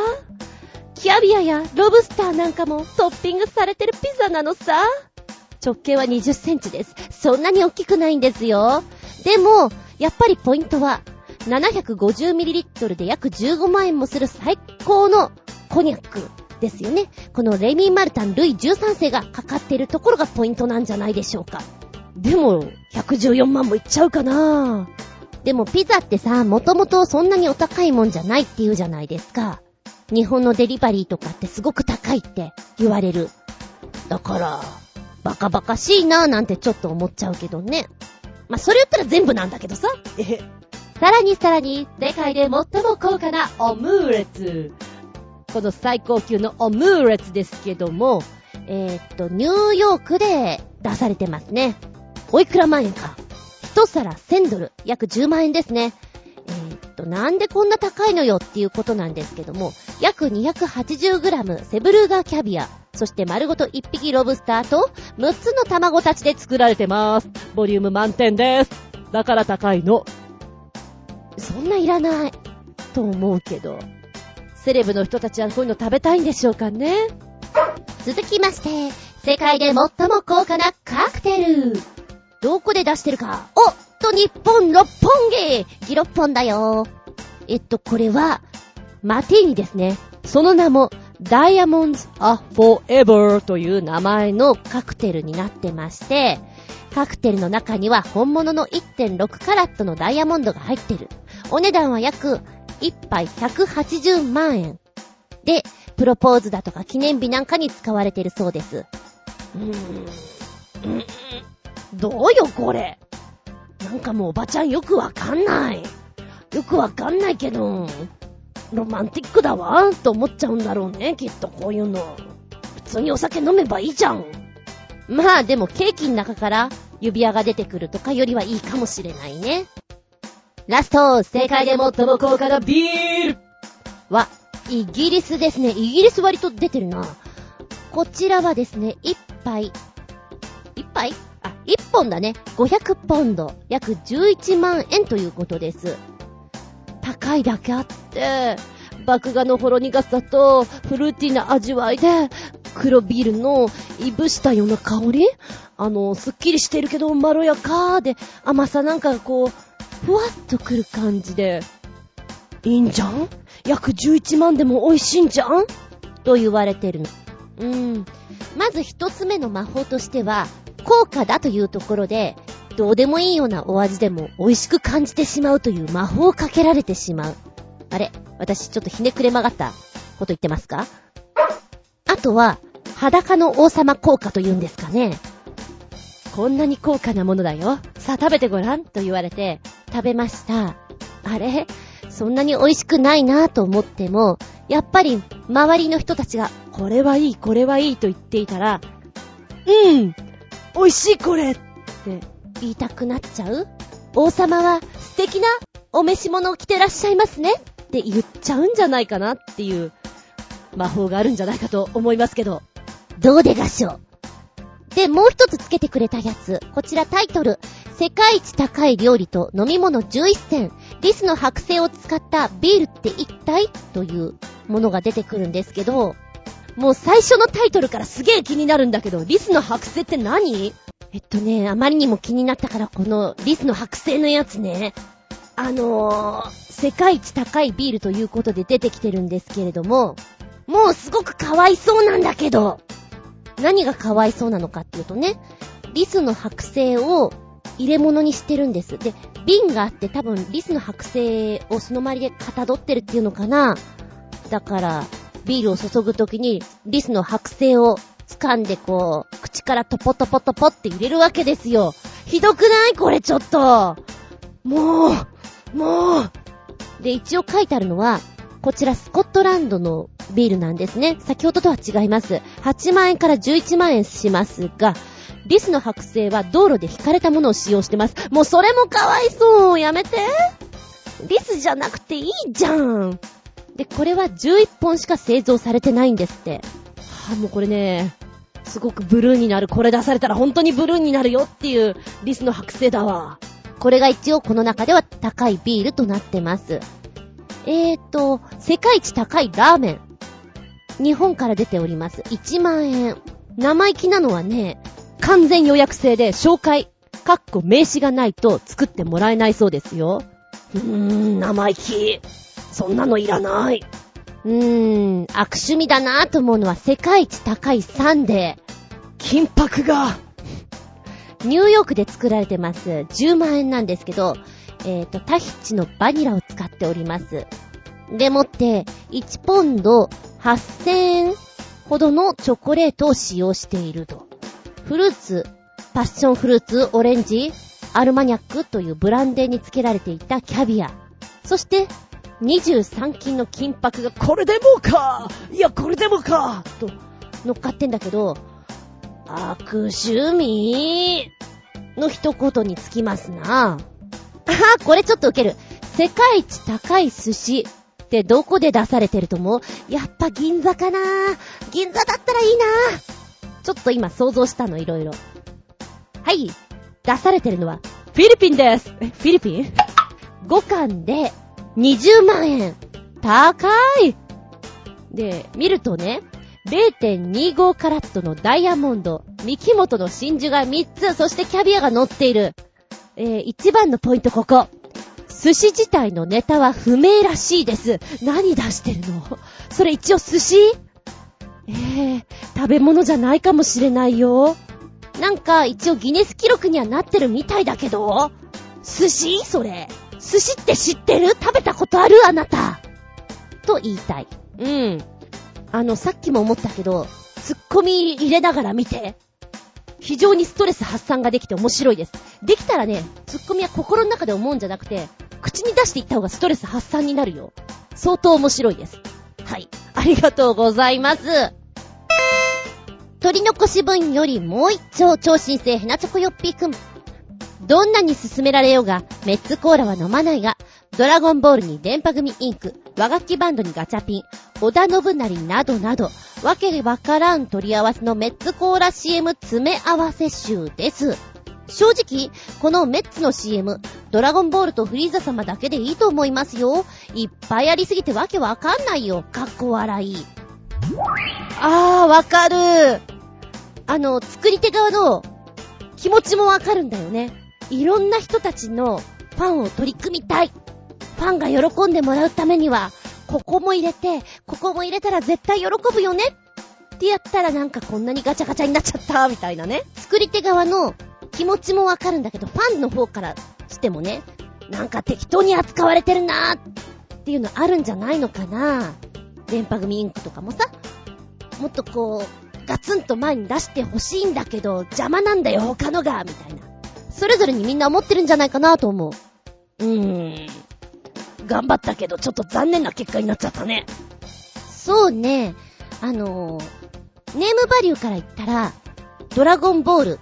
キャビアやロブスターなんかもトッピングされてるピザなのさ。直径は20センチです。そんなに大きくないんですよ。でも、やっぱりポイントは、750ml で約15万円もする最高のコニャックですよね。このレミー・マルタン・ルイ13世がかかっているところがポイントなんじゃないでしょうか。でも、114万もいっちゃうかなでもピザってさ、もともとそんなにお高いもんじゃないって言うじゃないですか。日本のデリバリーとかってすごく高いって言われる。だから、バカバカしいなぁなんてちょっと思っちゃうけどね。まあ、それ言ったら全部なんだけどさ。え、さらにさらに、世界で最も高価なオムーレツ。この最高級のオムーレツですけども、えーっと、ニューヨークで出されてますね。おいくら万円か。一皿1000ドル、約10万円ですね。と、なんでこんな高いのよっていうことなんですけども、約 280g セブルーガーキャビア、そして丸ごと1匹ロブスターと6つの卵たちで作作られてます。ボリューム満点です。だから高いの。そんないらない。と思うけど。セレブの人たちはこういうの食べたいんでしょうかね続きまして、世界で最も高価なカクテル。どこで出してるか。おっと、日本六本木ギロッポンだよ。えっと、これは、マティーニですね。その名も、ダイヤモンズ・ア・フォーエバーという名前の、カクテルになってまして、カクテルの中には本物の1.6カラットのダイヤモンドが入ってる。お値段は約1杯180万円。で、プロポーズだとか記念日なんかに使われてるそうです。うー。んどうよ、これ。なんかもうおばちゃんよくわかんない。よくわかんないけど、ロマンティックだわ、と思っちゃうんだろうね、きっとこういうの。普通にお酒飲めばいいじゃん。まあでもケーキの中から指輪が出てくるとかよりはいいかもしれないね。ラスト、世界で最も高価なビールは、イギリスですね。イギリス割と出てるな。こちらはですね、一杯、一杯？あ、一本だね。500ポンド、約11万円ということです。高いだけあって、麦芽のほろ苦さとフルーティーな味わいで、黒ビールのいぶしたような香り？あの、すっきりしてるけどまろやかで、甘さなんかがこう、ふわっとくる感じで、いいんじゃん？約11万でも美味しいんじゃん？と言われてるの。うん。まず一つ目の魔法としては、高価だというところで、どうでもいいようなお味でも美味しく感じてしまうという魔法をかけられてしまう。あれ？私ちょっとひねくれ曲がったこと言ってますか？あとは、裸の王様効果というんですかね。こんなに高価なものだよ。さあ食べてごらんと言われて、食べました。あれ？そんなに美味しくないなぁと思っても、やっぱり周りの人たちが、これはいい、これはいいと言っていたら、うん美味しいこれって言いたくなっちゃう？王様は素敵なお召し物を着てらっしゃいますねって言っちゃうんじゃないかなっていう魔法があるんじゃないかと思いますけど。どうでがしょう？で、もう一つつけてくれたやつ。こちらタイトル。世界一高い料理と飲み物11選。リスの剥製を使ったビールって一体？というものが出てくるんですけど、もう最初のタイトルからすげえ気になるんだけど、リスの剥製って何？えっとね、あまりにも気になったからこのリスの剥製のやつね。あのー、世界一高いビールということで出てきてるんですけれども、もうすごくかわいそうなんだけど、何がかわいそうなのかっていうとね、リスの剥製を入れ物にしてるんです。で、瓶があって多分リスの剥製をその周りでかたどってるっていうのかな。だから、ビールを注ぐときにリスの剥製を掴んでこう、口からトポトポトポって入れるわけですよ。ひどくない？これちょっと。もう、もう。で、一応書いてあるのは、こちらスコットランドのビールなんですね。先ほどとは違います。8万円から11万円しますが、リスの剥製は道路で引かれたものを使用してます。もうそれもかわいそうやめてリスじゃなくていいじゃんで、これは11本しか製造されてないんですって。はあ、もうこれね、すごくブルーになる。これ出されたら本当にブルーになるよっていうリスの剥製だわ。これが一応この中では高いビールとなってます。えーと、世界一高いラーメン。日本から出ております。1万円。生意気なのはね、完全予約制で紹介、かっこ名刺がないと作ってもらえないそうですよ。うーん、生意気。そんなのいらない。うーん、悪趣味だなぁと思うのは世界一高いサンデー。金箔が。ニューヨークで作られてます。10万円なんですけど、えっ、と、タヒチのバニラを使っております。でもって、1ポンド8000円ほどのチョコレートを使用していると。フルーツ、パッションフルーツ、オレンジ、アルマニャックというブランデーに付けられていたキャビア。そして、23金の金箔がこれでもかいや、これでもかと乗っかってんだけど、悪趣味の一言につきますな。あは、これちょっとウケる。世界一高い寿司ってどこで出されてると思う？やっぱ銀座かな銀座だったらいいなちょっと今想像したのいろいろ。はい。出されてるのは、フィリピンです。え、フィリピン ?5 巻で20万円。高いで、見るとね、0.25カラットのダイヤモンド、三木本の真珠が3つ、そしてキャビアが乗っている。えー、一番のポイントここ。寿司自体のネタは不明らしいです。何出してるの？それ一応寿司？えー、食べ物じゃないかもしれないよ。なんか一応ギネス記録にはなってるみたいだけど寿司？それ。寿司って知ってる？食べたことある？あなた。と言いたい。うん。あの、さっきも思ったけど、ツッコミ入れながら見て。非常にストレス発散ができて面白いです。できたらね、ツッコミは心の中で思うんじゃなくて、口に出していった方がストレス発散になるよ。相当面白いです。はい。ありがとうございます。取り残し分よりもう一丁超新星ヘナチョコヨッピーくん。どんなに勧められようが、メッツコーラは飲まないが、ドラゴンボールに電波組インク、和楽器バンドにガチャピン、織田信成などなど、わけでわからん取り合わせのメッツコーラ CM 詰め合わせ集です。正直、このメッツの CM、ドラゴンボールとフリーザ様だけでいいと思いますよ。いっぱいありすぎてわけわかんないよ。かっこ笑い。あー、わかる。あの、作り手側の気持ちもわかるんだよね。いろんな人たちのファンを取り組みたい。ファンが喜んでもらうためには、ここも入れて、ここも入れたら絶対喜ぶよねってやったらなんかこんなにガチャガチャになっちゃった、みたいなね。作り手側の気持ちもわかるんだけど、ファンの方からしてもね、なんか適当に扱われてるなーっていうのあるんじゃないのかな電波組インクとかもさ、もっとこう、ガツンと前に出してほしいんだけど、邪魔なんだよ、他のが、みたいな。それぞれにみんな思ってるんじゃないかなと思う。うーん。頑張ったけど、ちょっと残念な結果になっちゃったね。そうね。あのー、ネームバリューから言ったら、ドラゴンボール。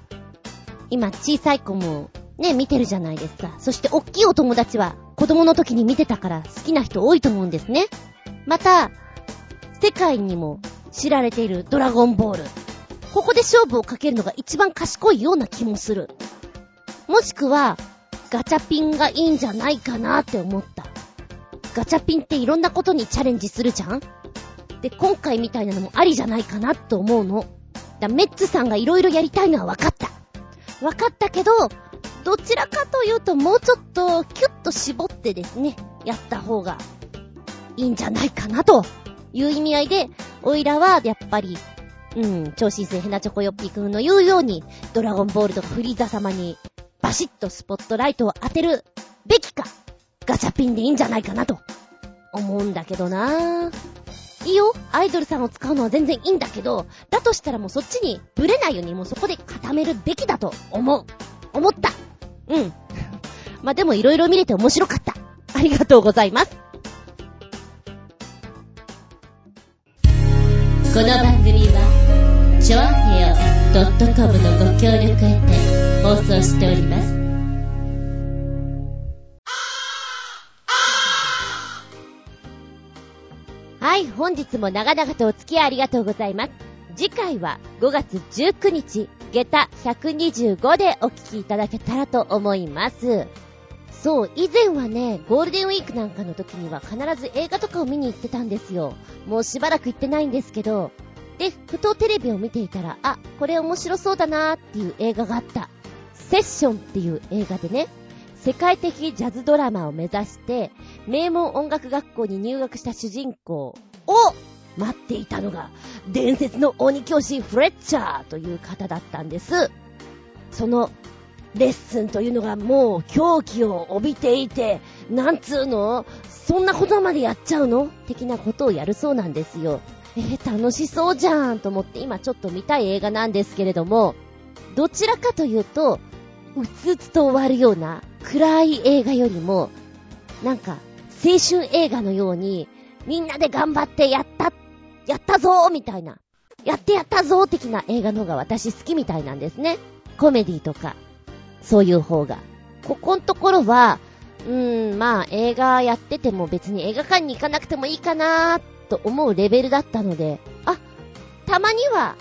今、小さい子も、ね、見てるじゃないですか。そして、大きいお友達は、子供の時に見てたから好きな人多いと思うんですね。また、世界にも知られているドラゴンボール。ここで勝負をかけるのが一番賢いような気もする。もしくは、ガチャピンがいいんじゃないかなって思った。ガチャピンっていろんなことにチャレンジするじゃん？で、今回みたいなのもありじゃないかなと思うの。だメッツさんがいろいろやりたいのは分かった。分かったけど、どちらかというともうちょっとキュッと絞ってですね、やった方がいいんじゃないかなという意味合いで、おいらはやっぱり、うん、超新星ヘナチョコヨッピーくんの言うように、ドラゴンボールとかフリーザ様にバシッとスポットライトを当てるべきか、ガチャピンでいいんじゃないかなと思うんだけどなぁ。いいよ。アイドルさんを使うのは全然いいんだけど、だとしたらもうそっちにブレないようにもうそこで固めるべきだと思う。思った。うん。まあ、でも色々見れて面白かった。ありがとうございます。この番組は、ちょあへよ .com のご協力へて放送しております。はい、本日も長々とお付き合いありがとうございます。次回は5月19日、下駄125でお聞きいただけたらと思います。そう、以前はね、ゴールデンウィークなんかの時には必ず映画とかを見に行ってたんですよ。もうしばらく行ってないんですけど、で、ふとテレビを見ていたら、あ、これ面白そうだなーっていう映画があった。セッションっていう映画でね、世界的ジャズドラマを目指して、名門音楽学校に入学した主人公を待っていたのが、伝説の鬼教師フレッチャーという方だったんです。そのレッスンというのがもう狂気を帯びていて、なんつうの？そんなことまでやっちゃうの？的なことをやるそうなんですよ。えー、楽しそうじゃんと思って今ちょっと見たい映画なんですけれども、どちらかというと、うつうつと終わるような暗い映画よりも、なんか、青春映画のように、みんなで頑張ってやった、やったぞーみたいな、やってやったぞー的な映画の方が私好きみたいなんですね。コメディとか、そういう方が。ここのところは、うーん、まあ映画やってても別に映画館に行かなくてもいいかなーと思うレベルだったので、あ、たまには、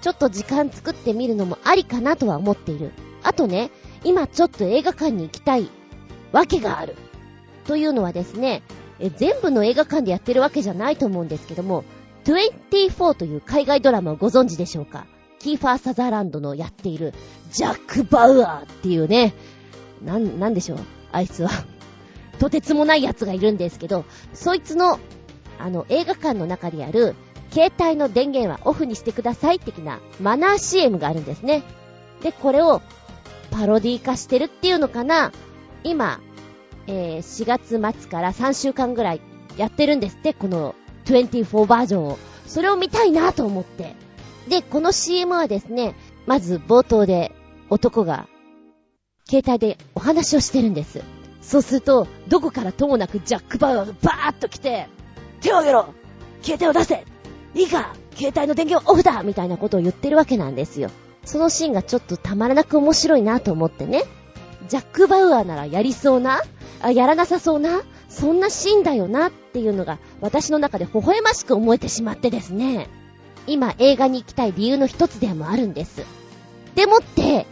ちょっと時間作ってみるのもありかなとは思っている。あとね、今ちょっと映画館に行きたいわけがある。というのはですね、全部の映画館でやってるわけじゃないと思うんですけども、24という海外ドラマをご存知でしょうか？キーファー・サザーランドのやっている、ジャック・バウアーっていうね、なん、なんでしょう、あいつはとてつもない奴がいるんですけど、そいつの、あの、映画館の中にある、携帯の電源はオフにしてください的なマナー CM があるんですね。で、これをパロディ化してるっていうのかな？今、えー、4月末から3週間ぐらいやってるんですって、この24バージョンを。それを見たいなと思って。で、この CM はですね、まず冒頭で男が携帯でお話をしてるんです。そうすると、どこからともなくジャック・バウアーがバーッと来て、手を挙げろ携帯を出せいいか携帯の電源オフだみたいなことを言ってるわけなんですよ。そのシーンがちょっとたまらなく面白いなと思ってね。ジャック・バウアーならやりそうなあ、やらなさそうなそんなシーンだよなっていうのが私の中で微笑ましく思えてしまってですね。今映画に行きたい理由の一つでもあるんです。でもって、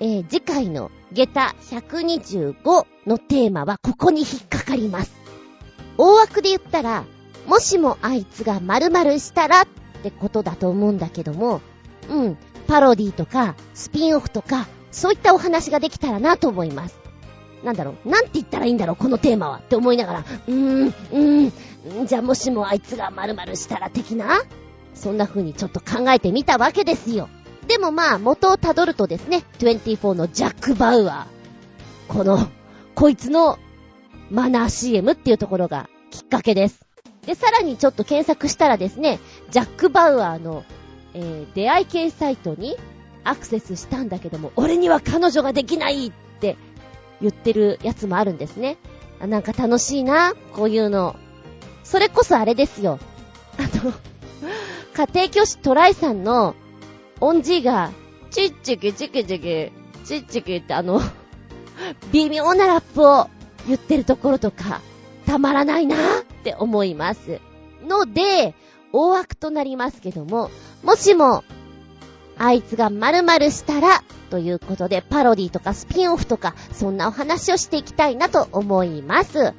えー、次回の下駄125のテーマはここに引っかかります。大枠で言ったら、もしもあいつが〇〇したらってことだと思うんだけども、うん、パロディとか、スピンオフとか、そういったお話ができたらなと思います。なんだろう、なんて言ったらいいんだろう、このテーマはって思いながら、うーん、うーん、じゃあもしもあいつが〇〇したら的なそんな風にちょっと考えてみたわけですよ。でもまあ、元をたどるとですね、24のジャック・バウアー。この、こいつのマナー CM っていうところがきっかけです。で、さらにちょっと検索したらですね、ジャック・バウアーのえー、出会い系サイトにアクセスしたんだけども、俺には彼女ができないって言ってるやつもあるんですね。あなんか楽しいな、こういうの。それこそあれですよ。あの、家庭教師トライさんの音字が、チッチキチキチキ、チッチキってあの、微妙なラップを言ってるところとか、たまらないなって思います。ので、大枠となりますけども、もしも、あいつが〇〇したら、ということで、パロディとかスピンオフとか、そんなお話をしていきたいなと思います。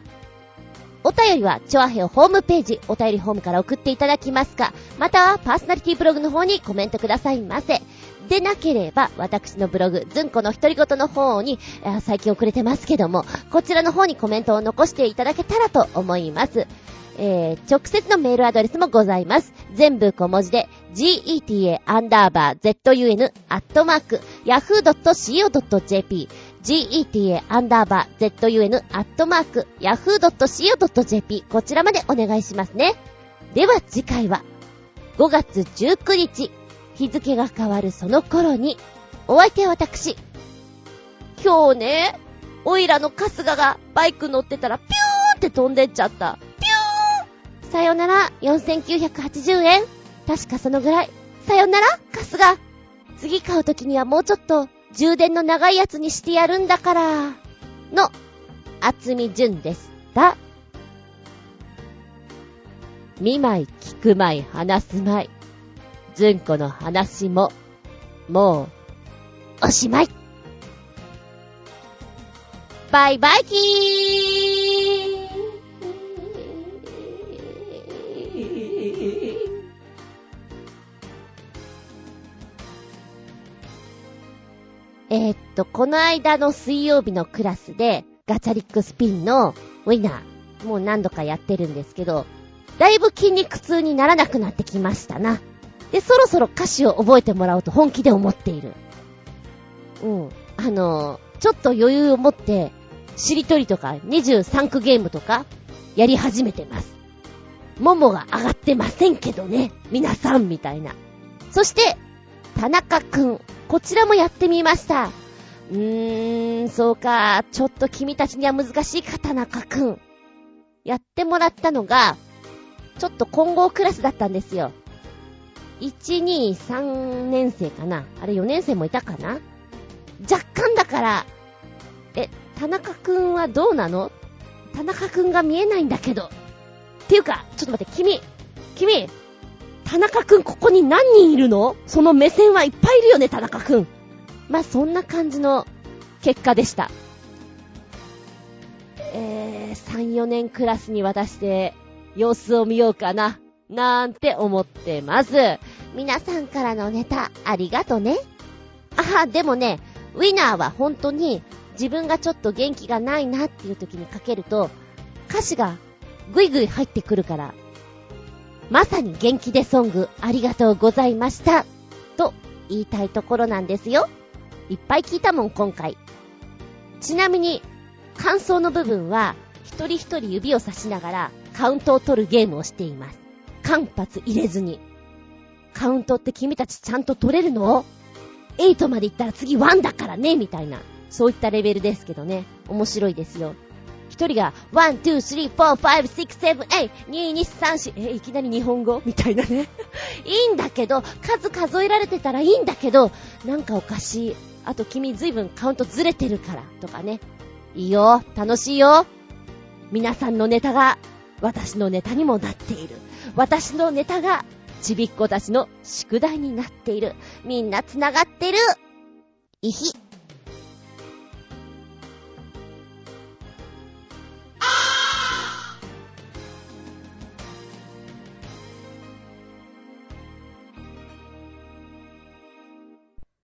お便りは、チョアヘオホームページ、お便りホームから送っていただきますか、またはパーソナリティブログの方にコメントくださいませ。でなければ、私のブログ、ズンコの独り言の方に、最近遅れてますけども、こちらの方にコメントを残していただけたらと思います。えー、直接のメールアドレスもございます。全部小文字で、geta アンダーバー zun アットマーク yahoo.co.jp geta アンダーバー zun アットマーク yahoo.co.jp こちらまでお願いしますね。では次回は5月19日日付が変わるその頃にお相手は私今日ね、オイラの春日がバイク乗ってたらピューって飛んでっちゃった。さよなら4980円確かそのぐらい。さよなら春日次買う時にはもうちょっと充電の長いやつにしてやるんだから。の、厚み純でした。見舞い聞く舞い話す舞い。ずんこの話も、もう、おしまい。バイバイキーえー、っと、この間の水曜日のクラスで、ガチャリックスピンのウィナー、もう何度かやってるんですけど、だいぶ筋肉痛にならなくなってきましたな。で、そろそろ歌詞を覚えてもらおうと本気で思っている。うん。あのちょっと余裕を持って、しりとりとか23区ゲームとか、やり始めてます。ももが上がってませんけどね。皆さん、みたいな。そして、田中くん。こちらもやってみました。うーん、そうか。ちょっと君たちには難しいか、田中くん。やってもらったのが、ちょっと混合クラスだったんですよ。1、2、3年生かなあれ4年生もいたかな若干だから、え、田中くんはどうなの？田中くんが見えないんだけど。っていうか、ちょっと待って、君、君、田中くんここに何人いるの？その目線はいっぱいいるよね、田中くん。まあ、そんな感じの結果でした。えー、3、4年クラスに渡して様子を見ようかな、なんて思ってます。皆さんからのネタ、ありがとね。あは、でもね、ウィナーは本当に自分がちょっと元気がないなっていう時にかけると、歌詞がぐいぐい入ってくるから、まさに元気でソングありがとうございました。と言いたいところなんですよ。いっぱい聞いたもん、今回。ちなみに、感想の部分は、一人一人指を差しながらカウントを取るゲームをしています。間髪入れずに。カウントって君たちちゃんと取れるの ?8 まで行ったら次1だからね、みたいな。そういったレベルですけどね。面白いですよ。一人が、1、2、3、4、5、6、7、8、2、2、3、4、え、いきなり日本語みたいなね。いいんだけど、数数えられてたらいいんだけど、なんかおかしい。あと君ずいぶんカウントずれてるから、とかね。いいよ、楽しいよ。皆さんのネタが、私のネタにもなっている。私のネタが、ちびっ子たちの宿題になっている。みんな繋がってる。いひ。